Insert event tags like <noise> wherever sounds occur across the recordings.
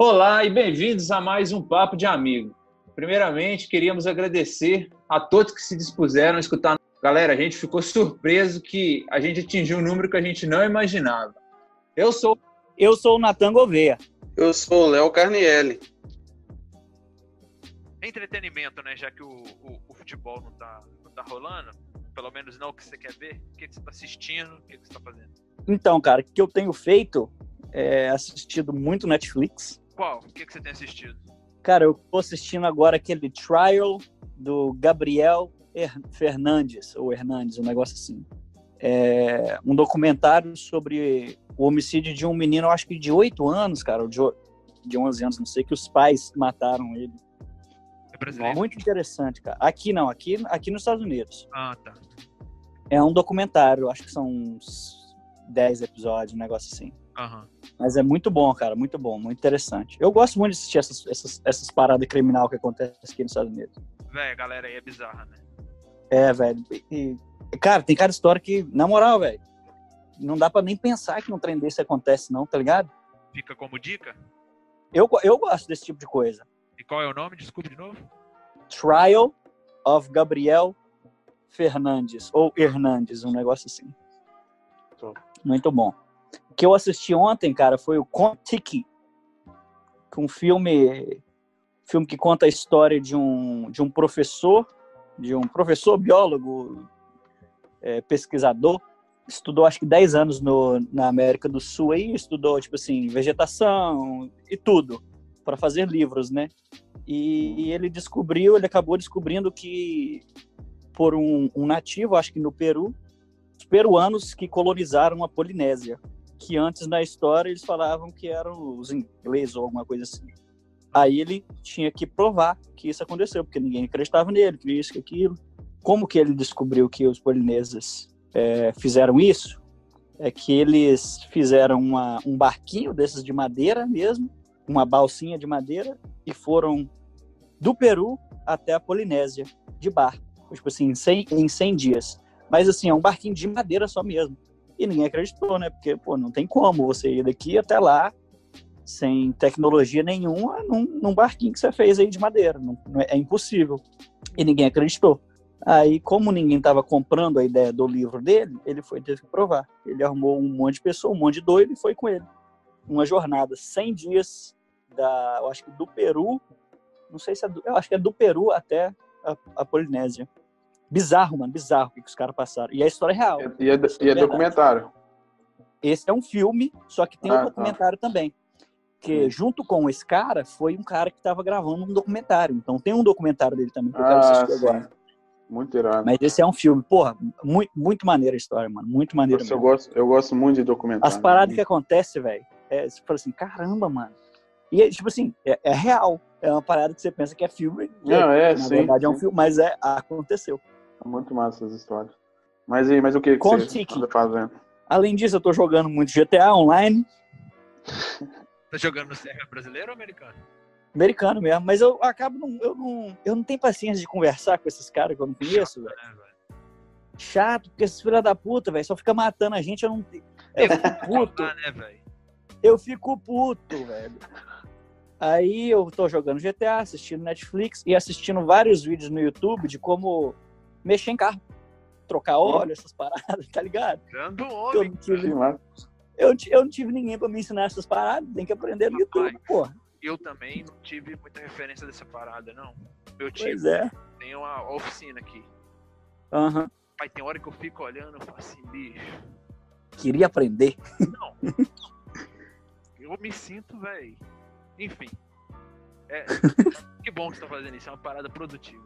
Olá e bem-vindos a mais um Papo de Amigo. Primeiramente, queríamos agradecer a todos que se dispuseram a escutar. Galera, a gente ficou surpreso que a gente atingiu um número que a gente não imaginava. Eu sou Eu sou o Natan Gouveia. Eu sou o Léo Carnielli. entretenimento, né? Já que o, o, o futebol não tá, não tá rolando, pelo menos não o que você quer ver, o que, você tá assistindo, o que, que você tá fazendo? Então, cara, o que eu tenho feito é assistido muito Netflix. Qual? O que, que você tem assistido? Cara, eu tô assistindo agora aquele Trial do Gabriel Her- Fernandes, ou Hernandes, um negócio assim. É um documentário sobre o homicídio de um menino, acho que de 8 anos, cara, ou de, de 11 anos, não sei, que os pais mataram ele. É? Muito interessante, cara. Aqui não, aqui, aqui nos Estados Unidos. Ah, tá. É um documentário, acho que são uns 10 episódios, um negócio assim. Mas é muito bom, cara, muito bom, muito interessante. Eu gosto muito de assistir essas, essas, essas paradas criminal que acontecem aqui nos Estados Unidos. Véi, a galera aí é bizarra, né? É, velho. E, cara, tem cada história que, na moral, velho, não dá pra nem pensar que um trem desse acontece, não, tá ligado? Fica como dica. Eu, eu gosto desse tipo de coisa. E qual é o nome? Desculpe de novo. Trial of Gabriel Fernandes, ou Hernandes, um negócio assim. Top. Muito bom. O que eu assisti ontem, cara, foi o Contiki, que é um filme, filme que conta a história de um, de um professor, de um professor biólogo, é, pesquisador, estudou acho que 10 anos no, na América do Sul aí, estudou, tipo assim, vegetação e tudo, para fazer livros, né? E, e ele descobriu, ele acabou descobrindo que por um, um nativo, acho que no Peru, os peruanos que colonizaram a Polinésia, que antes na história eles falavam que eram os ingleses ou alguma coisa assim. Aí ele tinha que provar que isso aconteceu, porque ninguém acreditava nele, que isso, que aquilo. Como que ele descobriu que os polineses é, fizeram isso? É que eles fizeram uma, um barquinho desses de madeira mesmo, uma balsinha de madeira, e foram do Peru até a Polinésia, de barco. Tipo assim, em 100, em 100 dias. Mas assim, é um barquinho de madeira só mesmo. E ninguém acreditou, né? Porque, pô, não tem como você ir daqui até lá sem tecnologia nenhuma num, num barquinho que você fez aí de madeira. Não, não é, é impossível. E ninguém acreditou. Aí, como ninguém estava comprando a ideia do livro dele, ele foi ter que provar. Ele arrumou um monte de pessoa, um monte de doido e foi com ele. Uma jornada, 100 dias, da, eu acho que do Peru, não sei se é do, eu acho que é do Peru até a, a Polinésia. Bizarro, mano, bizarro o que que os caras passaram. E a história é real. E é, e é verdade. documentário. Esse é um filme, só que tem Ah, um tá. documentário também. Que Hum. junto com esse cara foi um cara que estava gravando um documentário. Então tem um documentário dele também que eu quero Ah, assistir sim. agora. Muito irado. Mas esse é um filme, porra, muito, muito maneira a história, mano. Muito maneira Nossa, eu, mesmo. gosto, eu gosto muito de documentário. As paradas que acontecem, velho, é, você fala assim, caramba, mano. E é, tipo assim, é, é real. É uma parada que você pensa que é filme. Não, é, na sim, verdade é um sim. filme, mas é, aconteceu. Muito massa essas histórias. Mas aí, mas o que, que você anda fazendo? Além disso, eu tô jogando muito GTA online, Tá jogando no server brasileiro ou americano? americano mesmo, mas eu acabo não, eu não, eu não tenho paciência de conversar com esses caras que eu não conheço, velho. É, velho. Chato, porque esses filha da puta, velho, só fica matando a gente, eu não eu fico puto, né, velho? eu fico puto, velho. Aí eu tô jogando GTA, assistindo Netflix e assistindo vários vídeos no YouTube de como mexer em carro, trocar óleo, essas paradas, <laughs> tá ligado? Dando Eu homem. não tive, eu, eu não tive ninguém pra me ensinar essas paradas, tem que aprender no YouTube, Rapaz. porra. Eu também não tive muita referência dessa parada, não. Meu Pois tio é. tem uma oficina aqui. Aham. Pai, tem hora que eu fico olhando e falo assim, bicho, Queria aprender. não. eu me sinto, velho. Enfim. É, <laughs> que bom que você tá fazendo isso, é uma parada produtiva.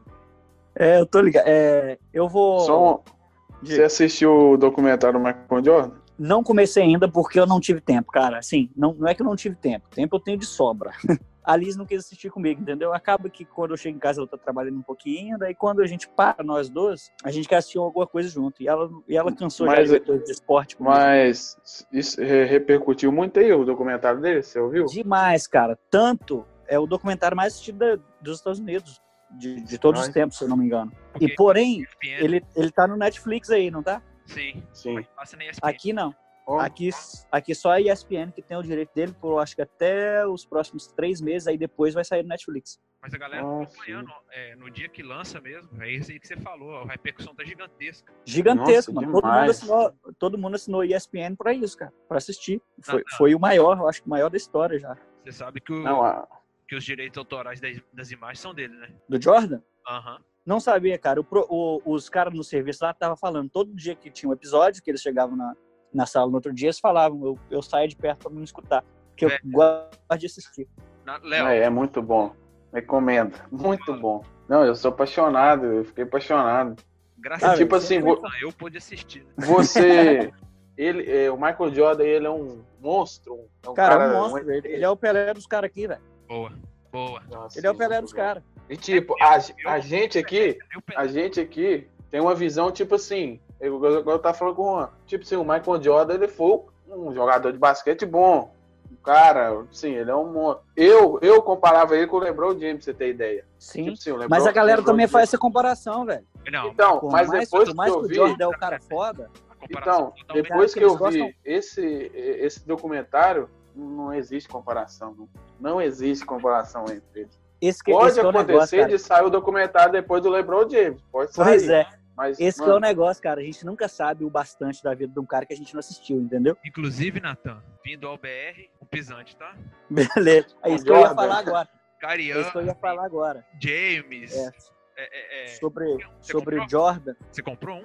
É, eu tô ligado. É, eu vou. Só um-. Você assistiu o documentário do Michael Jordan? Não comecei ainda porque eu não tive tempo, cara. Assim, não, não é que eu não tive tempo. Tempo eu tenho de sobra. <laughs> A Liz não quis assistir comigo, entendeu? Acaba que quando eu chego em casa ela tá trabalhando um pouquinho, daí quando a gente para, nós dois, a gente quer assistir alguma coisa junto. E ela, e ela cansou Mas- já de de esporte. comigo. Mas isso re- repercutiu muito aí o documentário dele, você ouviu? Demais, cara. Tanto é o documentário mais assistido da- dos Estados Unidos, de, de todos os tempos, se eu não me engano. Porque E porém, ESPN, ele, ele tá no Netflix aí, não tá? Sim, Sim. mas passa na ESPN. Aqui não. Ó, Aqui, aqui só a ESPN que tem o direito dele por acho que até os próximos três meses, aí depois vai sair no Netflix. Mas a galera Ah, tá acompanhando é, no dia que lança mesmo. É isso aí que você falou. A repercussão tá gigantesca. Gigantesco, Nossa, mano. Todo mundo, assinou, todo mundo assinou ESPN pra isso, cara, pra assistir. Foi, Ah, tá. foi o maior, eu acho que o maior da história já. Você sabe que, o- Não, a- que os direitos autorais das, das imagens são dele, né? Do Jordan? Aham. Não sabia, cara. O o- os caras no serviço lá estavam falando, todo dia que tinha um episódio, que eles chegavam na, na sala no outro dia, eles falavam, eu, eu saio de perto pra não escutar. Porque eu É. gosto de assistir. Na- Léo, é, é muito bom. Recomendo. Muito bom. Não, eu sou apaixonado, eu fiquei apaixonado. graças a tipo Deus, assim, eu, vo- eu pude assistir. Né? Você. ele, é, o Michael Jordan, ele é um monstro. É um Cara, cara, é um monstro. Ele, ele é o Pelé dos caras aqui, velho. Boa, boa. Nossa, Ele é o Pelé dos caras. E tipo, a, a gente aqui, a gente aqui tem uma visão, tipo assim, eu, eu, eu tava falando com o Juan, tipo assim, o Michael Jordan, ele foi um jogador de basquete bom. Um cara, sim, ele é um monstro. Eu, eu comparava ele com o LeBron James, pra você ter ideia. Sim. Tipo assim, LeBron- Mas a galera também James- faz essa comparação, velho. Não, Então, mas mais, depois que mais eu que o vi, Jordan é o cara foda, então, depois que eu vi esse, esse documentário, não existe comparação. Não, não existe comparação entre eles. esse que, Pode esse é acontecer negócio, cara. de sair o documentário depois do LeBron James. Pode sair. Pois é, Mas, esse que é mano, o negócio, cara. A gente nunca sabe o bastante da vida de um cara que a gente não assistiu, entendeu? Inclusive, Natan, vindo ao BR, o pisante, tá? <laughs> Beleza. É isso que eu ia falar agora. É Cariano, isso que eu ia falar agora. James. É, é, é, é. sobre Você sobre comprou? Jordan. Você comprou um?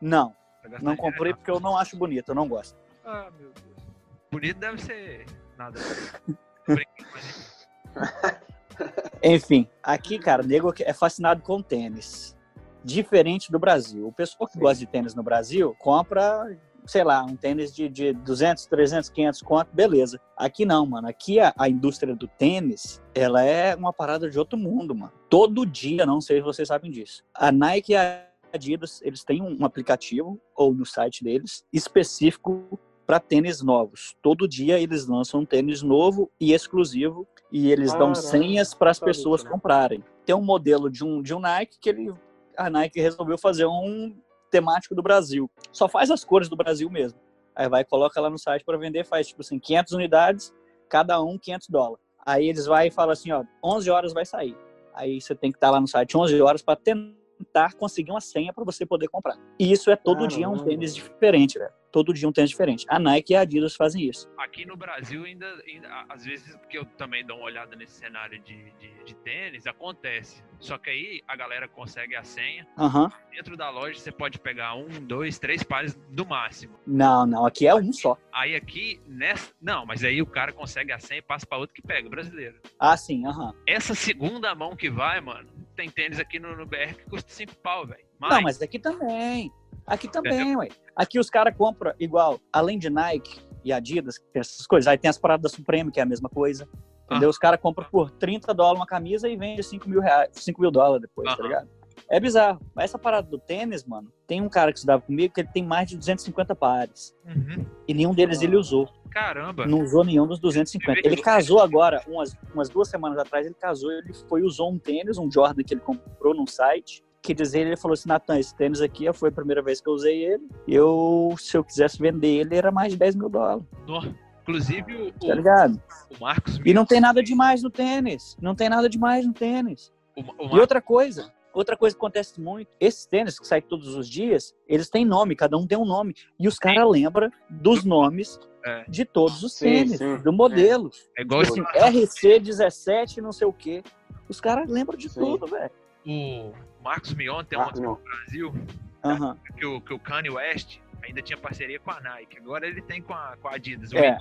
Não, não dinheiro, comprei porque eu não acho bonito, eu não gosto. Ah, meu Deus. Bonito deve ser nada. Enfim, aqui, cara, o nego é fascinado com tênis. Diferente do Brasil. O pessoal que gosta de tênis no Brasil compra, sei lá, um tênis de, de 200, 300, 500 conto, beleza. Aqui não, mano. Aqui a, a indústria do tênis, ela é uma parada de outro mundo, mano. Todo dia, não sei se vocês sabem disso. A Nike e a Adidas, eles têm um aplicativo, ou no site deles, específico para tênis novos. Todo dia eles lançam um tênis novo e exclusivo e eles dão senhas para as pessoas né? comprarem. Tem um modelo de um, de um Nike que ele, a Nike resolveu fazer um temático do Brasil. Só faz as cores do Brasil mesmo. Aí vai coloca lá no site para vender, faz tipo assim, 500 unidades, cada um 500 dólares. Aí eles vai e falam assim, ó, 11 horas vai sair. Aí você tem que estar lá no site 11 horas para tentar conseguir uma senha para você poder comprar. E isso é todo dia um Caramba. tênis diferente, velho. Todo dia um tênis diferente. A Nike e a Adidas fazem isso. Aqui no Brasil, ainda, ainda, às vezes, que eu também dou uma olhada nesse cenário de, de, de tênis, acontece. Só que aí a galera consegue a senha. Aham. Dentro da loja você pode pegar um, dois, três pares do máximo. Não, não, aqui é um só. Aí aqui, nessa. Não, mas aí o cara consegue a senha e passa pra outro que pega, brasileiro. Ah, sim, aham. Essa segunda mão que vai, mano, tem tênis aqui no, no BR que custa 5 pau, velho. Não, mas aqui também. Aqui também, ué. Aqui os caras compram igual, além de Nike e Adidas, que tem essas coisas, aí tem as paradas da Supreme, que é a mesma coisa. Entendeu? Os caras compram por 30 dólares uma camisa e vende 5 mil, reais, 5 mil dólares depois, tá ligado? É bizarro. Mas essa parada do tênis, mano, tem um cara que estudava comigo que ele tem mais de 250 pares. Uhum. E nenhum deles ele usou. Caramba. Não usou nenhum dos 250. Ele casou agora, umas, umas duas semanas atrás, ele casou e ele foi usou um tênis, um Jordan que ele comprou num site. Que dizer, ele falou assim, Natan, esse tênis aqui foi a primeira vez que eu usei ele. Eu, se eu quisesse vender ele, era mais de 10 mil dólares, Inclusive o, tá ligado? o Marcos. E não tem nada demais no tênis. Não tem nada demais no tênis. O, o E outra coisa, outra coisa que acontece muito, esses tênis que saem todos os dias, eles têm nome, cada um tem um nome. E os caras lembram dos nomes É. de todos os Sim, tênis, sim. do modelo. é igual Tipo esse- assim, RC17, não sei o quê. Os caras lembram de Sim. tudo, velho. O Marcos Mion tem Marcos um Mion. no Brasil Aham. que o, que o Kanye West ainda tinha parceria com a Nike. Agora ele tem com a, com a Adidas. É.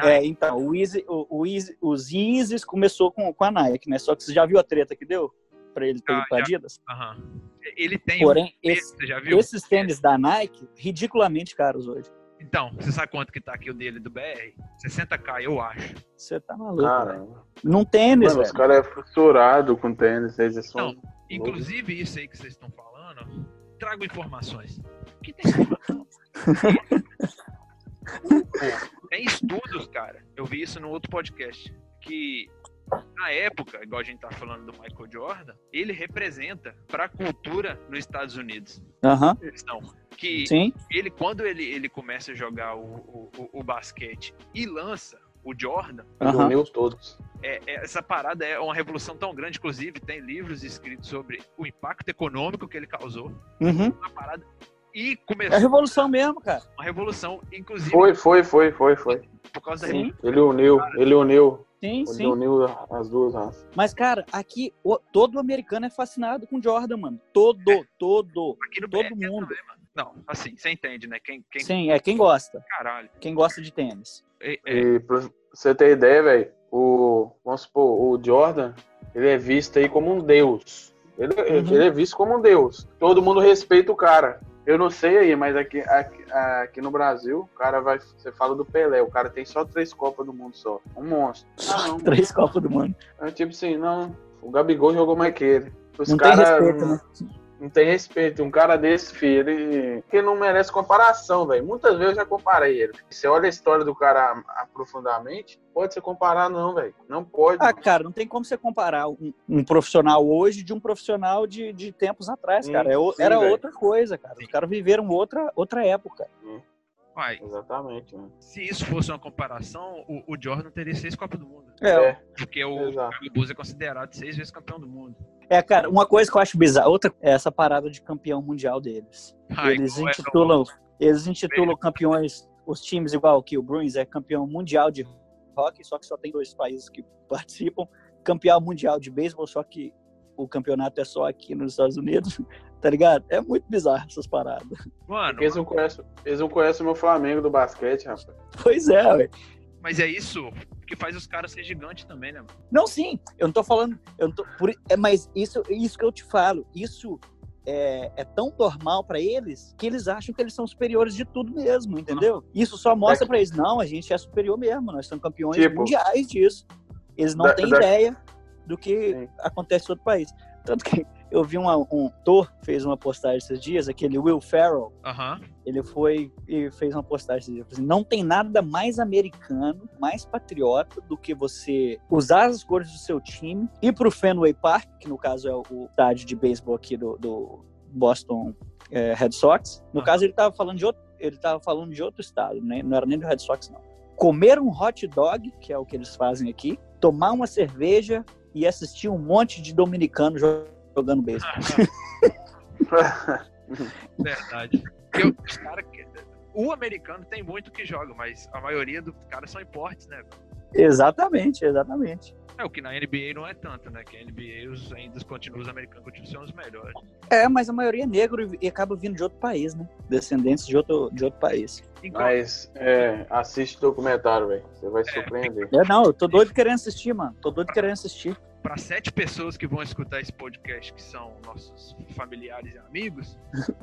É, então, o Easy, o, o Easy, os Yeezys começou com, com a Nike, né? Só que você já viu a treta que deu pra ele ter Ah, ido pra já. Adidas? Aham. Ele tem Porém, um esse- você já viu? esses tênis da Nike, ridiculamente caros hoje. Então, você sabe quanto que tá aqui o dele do BR? 60k, eu acho. Você tá maluco, velho. Caramba. Num tênis, Mano, os velho. caras é fissurado com tênis. Eles são. Não, Inclusive, isso aí que vocês estão falando, trago informações. Que tem informação? Pô, tem estudos, cara. Eu vi isso no outro podcast. Que na época, igual a gente tá falando do Michael Jordan, ele representa para a cultura nos Estados Unidos. Aham, Questão que sim. ele quando ele, ele começa a jogar o, o, o- basquete e lança o Jordan, Ele Aham. uniu todos. é, é- essa parada é uma revolução tão grande, inclusive tem livros escritos sobre o impacto econômico que ele causou, Uhum. uma parada e É começou revolução mesmo, cara. uma revolução, inclusive Foi, foi, foi, foi, foi. por causa da Sim. Ele uniu, ele uniu, Sim, ele sim. uniu as duas raças. Mas, cara, aqui o- todo americano é fascinado com Jordan, mano. Todo, todo. aqui no todo BR mundo. também, mano. Não, assim, você entende, né? Quem, quem Sim, é quem gosta. caralho. Quem gosta de tênis. É, é, E pra você ter ideia, velho, o, vamos supor, o Jordan, ele é visto aí como um deus. Ele, Uhum. ele é visto como um deus. Todo mundo respeita o cara. Eu não sei aí, mas aqui, aqui, aqui no Brasil, o cara vai. Você fala do Pelé, o cara tem só três Copas do Mundo só. Um monstro. Ah, não. Três copos do mundo. É tipo assim, não. O Gabigol jogou mais que ele. Os Não tem cara respeito, né? Não tem respeito. Um cara desse, filho, ele, ele não merece comparação, velho. Muitas vezes eu já comparei ele. Você olha a história do cara aprofundadamente, pode se comparar, não, velho. Não pode. Ah, cara, não tem como você comparar um, um profissional hoje de um profissional de, de tempos atrás, Sim, cara. É sim, era velho. outra coisa, cara. Os caras viveram outra, outra época. Vai, Exatamente, mano. se isso fosse uma comparação, o, o Jordan teria seis Copas do Mundo. É, Porque o Exato. Bulls é considerado seis vezes campeão do mundo. É, cara, uma coisa que eu acho bizarra, outra é essa parada de campeão mundial deles. Ah, eles igual é intitulam, eles intitulam campeões, os times igual que o Bruins é campeão mundial de hockey, só que só tem dois países que <laughs> participam. Campeão mundial de beisebol, só que o campeonato é só aqui nos Estados Unidos, <laughs> tá ligado? É muito bizarro essas paradas. Mano, eles não conhecem, eles não conhecem o meu Flamengo do basquete, rapaz. Pois é, ué. mas é isso que faz os caras ser gigantes também, né? mano? Não, sim, eu não tô falando. Eu não tô, por, é, mas isso, isso que eu te falo, isso é, é tão normal pra eles que eles acham que eles são superiores de tudo mesmo, entendeu? Isso só mostra pra eles, não, a gente é superior mesmo, nós somos campeões Tipo, mundiais disso. Eles não da- têm da- ideia do que Sim. acontece em outro país. Tanto que eu vi uma, um Thor fez uma postagem esses dias, aquele Will Ferrell, ele foi e fez uma postagem esses dias, assim, não tem nada mais americano, mais patriota do que você usar as cores do seu time, ir pro Fenway Park, que no caso é o estádio de beisebol aqui do, do Boston é, Red Sox. No caso ele estava falando de outro, ele tava falando de outro estado, né? não era nem do Red Sox não. Comer um hot dog, que é o que eles fazem aqui, tomar uma cerveja e assistir um monte de dominicano jo- jogando beisebol. <laughs> Verdade. Porque os cara o americano tem muito que joga, mas a maioria dos caras são importes, né? exatamente, exatamente. É o que na NBA não é tanto, né? Que a NBA os, ainda continuam os americanos continuam sendo os melhores. É, mas a maioria é negro e- e acaba vindo de outro país, né? Descendentes de outro, de outro país. Igual, Mas é, assiste o documentário, velho. Você vai se surpreender. É, não, eu tô doido querendo assistir, mano. Tô doido querendo assistir. para sete pessoas que vão escutar esse podcast, que são nossos familiares e amigos, <laughs>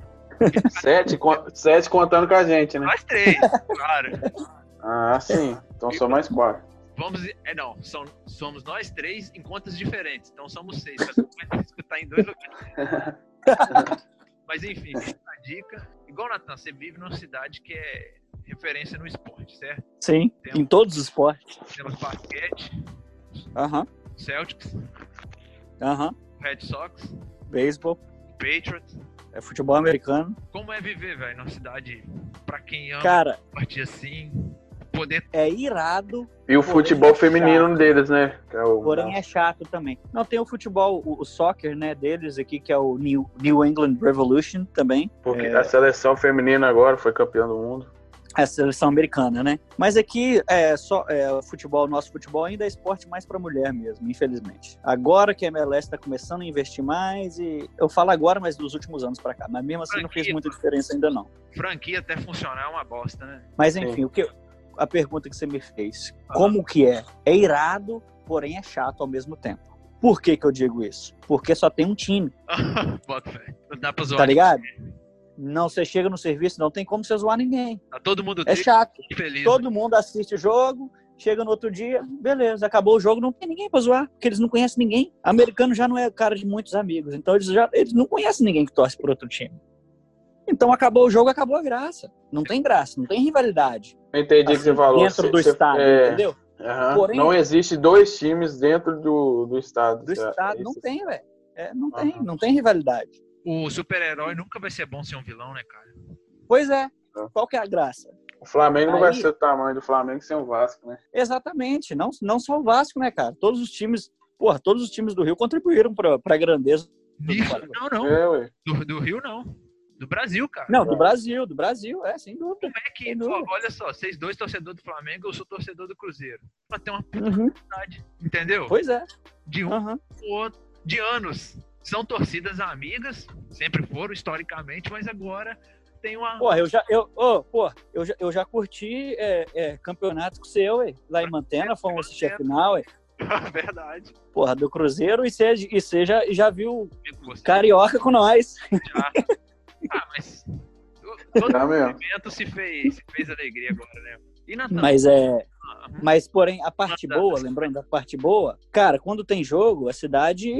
Sete, sete contando com a gente, né? nós três, claro. Ah, sim. Então só mais quatro. Vamos. É, não, são, somos nós três em contas diferentes. Então somos seis. Mas escutar em dois lugares. <laughs> Mas enfim, a dica. Igual, Natan, você vive numa cidade que é referência no esporte, certo? Sim, em todos os esportes. Temos basquete, Aham, Celtics, aham. Red Sox, Beisebol, Patriots. é futebol americano. Como é viver, velho, numa cidade pra quem ama Cara, esporte assim, poder. é irado, E o futebol é feminino chato. deles, né? Que é o, porém é chato também. Não, tem o futebol, o, o soccer, né, deles aqui, que é o New, New England Revolution também. Porque é- a seleção feminina agora foi campeã do mundo. a seleção americana, né? Mas aqui é só é, o futebol, nosso futebol ainda é esporte mais para mulher mesmo, infelizmente. Agora que a MLS está começando a investir mais e eu falo agora, mas dos últimos anos para cá, mas mesmo assim não fez Franquia. muita diferença ainda não. Franquia até funcionar é uma bosta, né? Mas Sim. enfim, o que a pergunta que você me fez, como que é? É irado, porém é chato ao mesmo tempo. Por que que eu digo isso? Porque só tem um time, <laughs> dá pra zoar. tá ligado? Não, você chega no serviço, não tem como você zoar ninguém. Tá todo mundo É triste chato. feliz. Todo mundo assiste o jogo, chega no outro dia, beleza, acabou o jogo, não tem ninguém pra zoar, porque eles não conhecem ninguém. Americano já não é cara de muitos amigos, então eles já eles não conhecem ninguém que torce por outro time. Então acabou o jogo, acabou a graça. Não tem graça, não tem rivalidade. Entendi o que assim, você falou. dentro Você- do você- estado, é, entendeu? Aham. Porém- não existe dois times dentro do, do estado. Do É estado não tem, velho. É, não tem, não tem rivalidade. O super-herói nunca vai ser bom ser um vilão, né, cara? Pois é. É. Qual que é a graça? O Flamengo não vai ser o tamanho do Flamengo sem o Vasco, né? Exatamente. Não, não só o Vasco, né, cara? Todos os times, porra, todos os times do Rio contribuíram pra, pra grandeza. Nisso, Flamengo. não, não. É. Do, do Rio, não. Do Brasil, cara. Não, do Brasil, do Brasil, é, sem dúvida. Como é que, ó, olha só, vocês dois torcedores do Flamengo, eu sou torcedor do Cruzeiro. Pra ter uma puta Uhum. vontade, entendeu? Pois é. De um aham. pro outro, de anos. São torcidas amigas, sempre foram historicamente, mas agora tem uma. Porra, eu já, eu, ô, porra, eu já, eu já curti é, é, campeonato com o seu, ué. Lá em Mantena, fomos assistir a final, ué. <laughs> Verdade. Porra, do Cruzeiro e você e já, já viu Carioca com nós. já- <laughs> Ah, mas. to- Todo Tá movimento se fez, se fez alegria agora, né? E Natan? Mas é. Ah, Mas, porém, a parte Manda- boa, lembrando da parte boa, cara, quando tem jogo, a cidade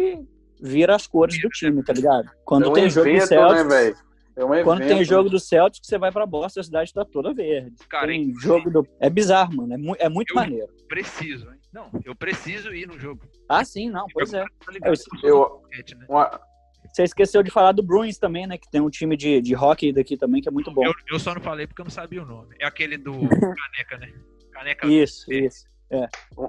vira as cores do time, tá ligado? Quando é um tem jogo do evento, né, Celtics, velho? É um evento. quando tem jogo do Celtics, você vai pra Boston, a cidade tá toda verde. Cara, tem inclusive- jogo do... É bizarro, mano. É, mu- é muito Eu- maneiro. Preciso, hein? Não, eu preciso ir no jogo. Ah, sim, não, pois é. Tá ligado? Eu- Eu, né? uma- Você esqueceu de falar do Bruins também, né? Que tem um time de, de hockey daqui também que é muito bom. Eu, eu só não falei porque eu não sabia o nome. É aquele do <laughs> Caneca, né? Caneca. Isso, isso.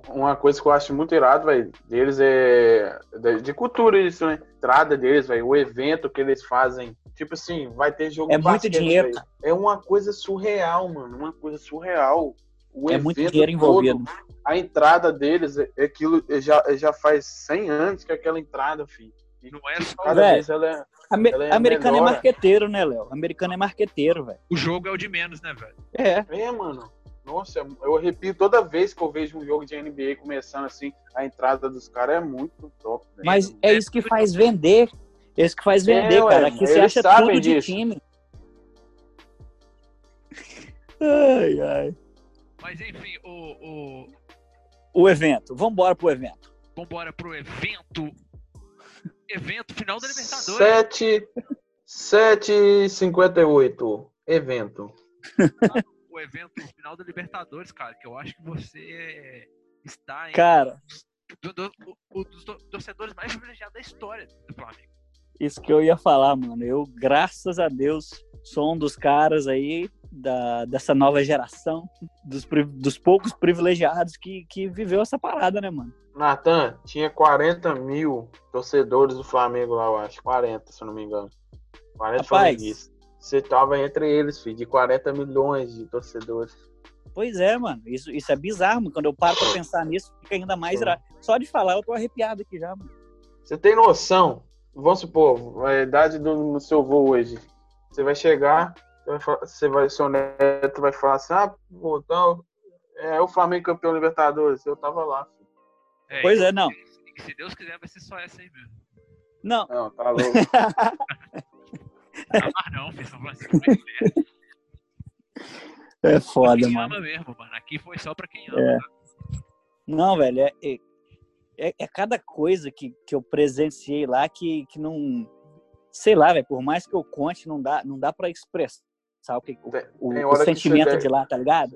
uma coisa que eu acho muito irado, velho, deles é de, cultura isso, né? Entrada deles, velho, o evento que eles fazem. Tipo assim, vai ter jogo É muito basquete, dinheiro, velho. É uma coisa surreal, mano, uma coisa surreal. O É muito dinheiro envolvido. todo, a entrada deles, é, é aquilo é já, é já faz 100 anos que é aquela entrada, filho. E Não é só cada vez ela é... Ame- Ela é americano é marqueteiro, né, Léo? Americano é marqueteiro, velho. o jogo é o de menos, né, velho? É. É, mano. Nossa, eu arrepio toda vez que eu vejo um jogo de NBA começando assim, a entrada dos caras é muito top, velho. Mas é isso que faz vender. É isso que faz É, vender, ué, cara. Aqui você acha tudo de disso. time. Ai, ai. Mas enfim, o, o... O evento. Vambora pro evento. vambora pro evento. Evento final da Libertadores. 7 7h58. Evento. <laughs> O evento final da Libertadores, cara, que eu acho que você está em Cara, do, do, o, o dos tor- torcedores mais privilegiados da história do Flamengo. isso que eu ia falar, mano. Eu, graças a Deus, sou um dos caras aí da, dessa nova geração, dos, dos poucos privilegiados que, que viveu essa parada, né, mano? Natan, tinha 40 mil torcedores do Flamengo lá, eu acho. 40, se eu não me engano. 40 Rapaz. Você tava entre eles, filho, de 40 milhões de torcedores. Pois é, mano. Isso, isso é bizarro, mano. Quando eu paro pra pensar nisso, fica ainda mais. ira- Só de falar, eu tô arrepiado aqui já, mano. Você tem noção? Vamos supor, a idade do seu voo hoje. Você vai chegar, você vai, seu neto vai falar assim: ah, pô, então, é o Flamengo campeão Libertadores. Eu tava lá. É, Pois é, não. e se Deus quiser, vai ser só essa aí mesmo. Não, Não, tá louco. <laughs> Ah, não, filho, São Francisco é foda, mano. ama mesmo, mano. Aqui foi só pra quem ama. É. tá? Não, velho, é, é, é- é cada coisa que, que eu presenciei lá que, que não. Sei lá, velho, por mais que eu conte, não dá, não dá pra expressar o, que, o, Tem- o- tem o sentimento você de lá, tá ligado?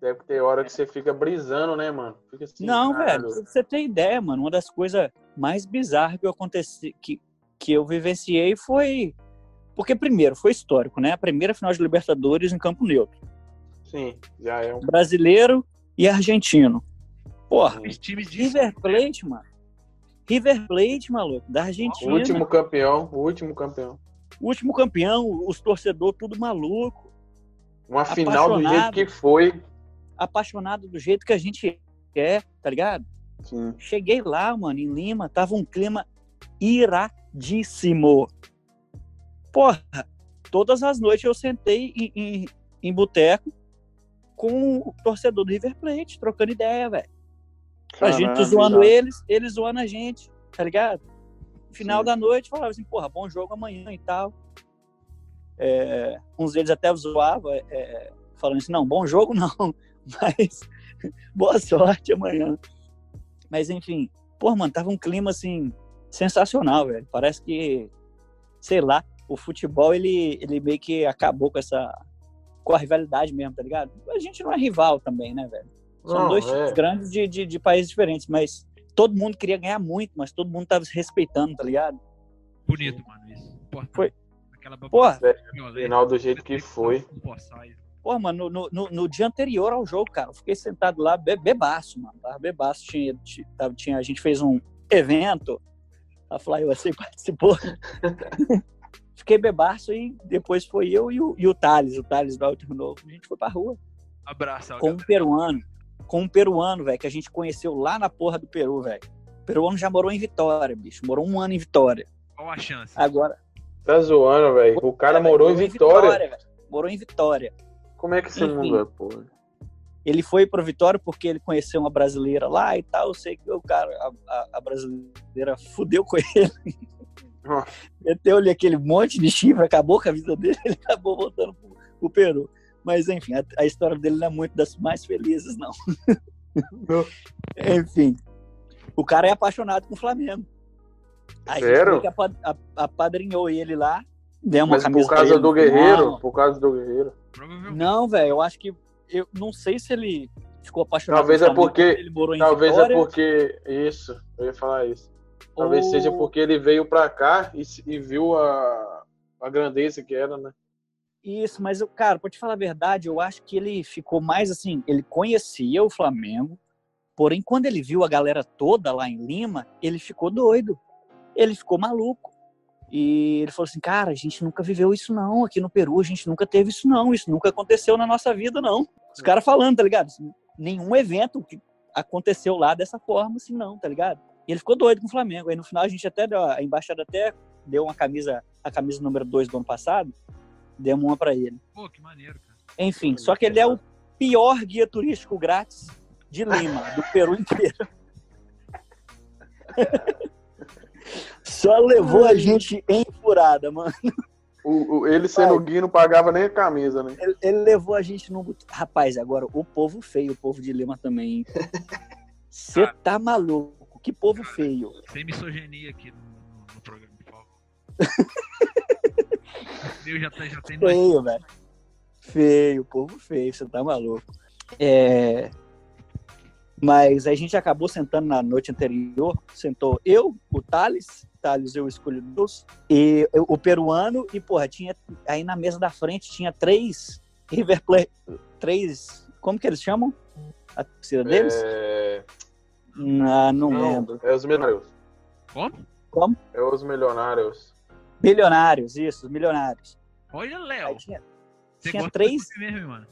Deve ter hora que você fica brisando, né, mano? Fica assim, Não, velho, pra você ter ideia, mano, uma das coisas mais bizarras que eu aconteci, que, que eu vivenciei foi. Porque, primeiro, foi histórico, né? A primeira final de Libertadores em campo neutro. Sim, já é um. Brasileiro e argentino. Porra, Os times de River Plate, mano. River Plate, maluco, da O Argentina. último campeão, o último campeão. Último campeão, os torcedores tudo maluco, Uma final do jeito que foi. apaixonado do jeito que a gente é, tá ligado? Sim. Cheguei lá, mano, em Lima, tava um clima iradíssimo. Porra, todas as noites eu sentei em, em, em boteco com o torcedor do River Plate, trocando ideia, velho. A gente zoando eles, eles zoando a gente, tá ligado? Final Sim. da noite falava assim, porra, bom jogo amanhã e tal. É, uns deles até zoavam, é, falando assim, não, bom jogo não, <laughs> mas boa sorte amanhã. Mas enfim, porra, mano, tava um clima assim, sensacional, velho. Parece que, sei lá, o futebol ele, ele meio que acabou com essa. com a rivalidade mesmo, tá ligado? A gente não é rival também, né, velho? São Não, dois é. grandes de, de, de países diferentes, mas todo mundo queria ganhar muito, mas todo mundo tava se respeitando, tá ligado? Bonito, mano, isso. Importante. Foi. Aquela Porra, violenta. Final do jeito que foi. Pô, mano, no, no, no dia anterior ao jogo, cara, eu fiquei sentado lá, be, bebaço, mano. Tava bebaço. Tinha, tinha, a gente fez um evento, a Fly USA participou. <laughs> fiquei bebaço e depois foi eu e o, e o Thales, o Thales do Alto Novo. A gente foi pra rua Abraço, com um peruano. Com um peruano, velho, que a gente conheceu lá na porra do Peru, velho. O peruano já morou em Vitória, bicho. Morou um ano em Vitória. Qual a chance? Agora. Tá zoando, velho. O cara velho, morou em Vitória. velho. Morou em Vitória. Como é que esse Enfim. mundo é, porra? ele foi pro Vitória porque ele conheceu uma brasileira lá e tal. Eu sei que o cara, a, a- a brasileira fudeu com <laughs> ele. Meteu-lhe aquele monte de chifre, acabou com a vida dele, <laughs> ele acabou voltando pro, pro Peru. Mas enfim, a, a história dele não é muito das mais felizes, não. <laughs> enfim, o cara é apaixonado com o Flamengo. A Sério? apadrinhou ele lá, deu uma Mas camisa por causa do. Guerreiro? Por causa do Guerreiro. Provavelmente. Não, velho, eu acho que. Eu não sei se ele ficou apaixonado Talvez pelo é Flamengo porque- ele morou em Talvez Vitória, é porque. Isso, eu ia falar isso. Talvez ou- seja porque ele veio pra cá e, e viu a, a grandeza que era, né? Isso, mas, eu, cara, pra te falar a verdade, eu acho que ele ficou mais assim. Ele conhecia o Flamengo, porém, quando ele viu a galera toda lá em Lima, ele ficou doido. Ele ficou maluco. E ele falou assim: cara, a gente nunca viveu isso, não. Aqui no Peru, a gente nunca teve isso, não. Isso nunca aconteceu na nossa vida, não. Os caras falando, tá ligado? Nenhum evento que aconteceu lá dessa forma, assim, não, tá ligado? E ele ficou doido com o Flamengo. Aí no final a gente até deu, a embaixada até deu uma camisa, a camisa número 2 do ano passado, demos uma pra ele. Pô, que maneiro, cara. Enfim, só que ele é o pior guia turístico grátis de Lima, <laughs> do Peru inteiro. <laughs> Só levou a gente em furada, mano. O, o- ele sendo Vai. guia não pagava nem a camisa, né? Ele, ele levou a gente no. Rapaz, agora, o povo feio, o povo de Lima também, hein? Você tá maluco? Que povo feio. Sem misoginia aqui no, no- no programa, por favor. <laughs> Eu já, tá- já tem Feio, velho. Feio, povo feio, você tá maluco. É... Mas a gente acabou sentando na noite anterior, sentou eu, o Thales, Thales eu escolhi Deus, e eu- o peruano, e porra, tinha aí na mesa da frente tinha três River Plate, três, como que eles chamam? A torcida deles? É... Não, não lembro. É os milionários. Como? Como? É os milionários. Milionários, isso, os milionários. Olha, Léo. tinha, tinha três- mesmo,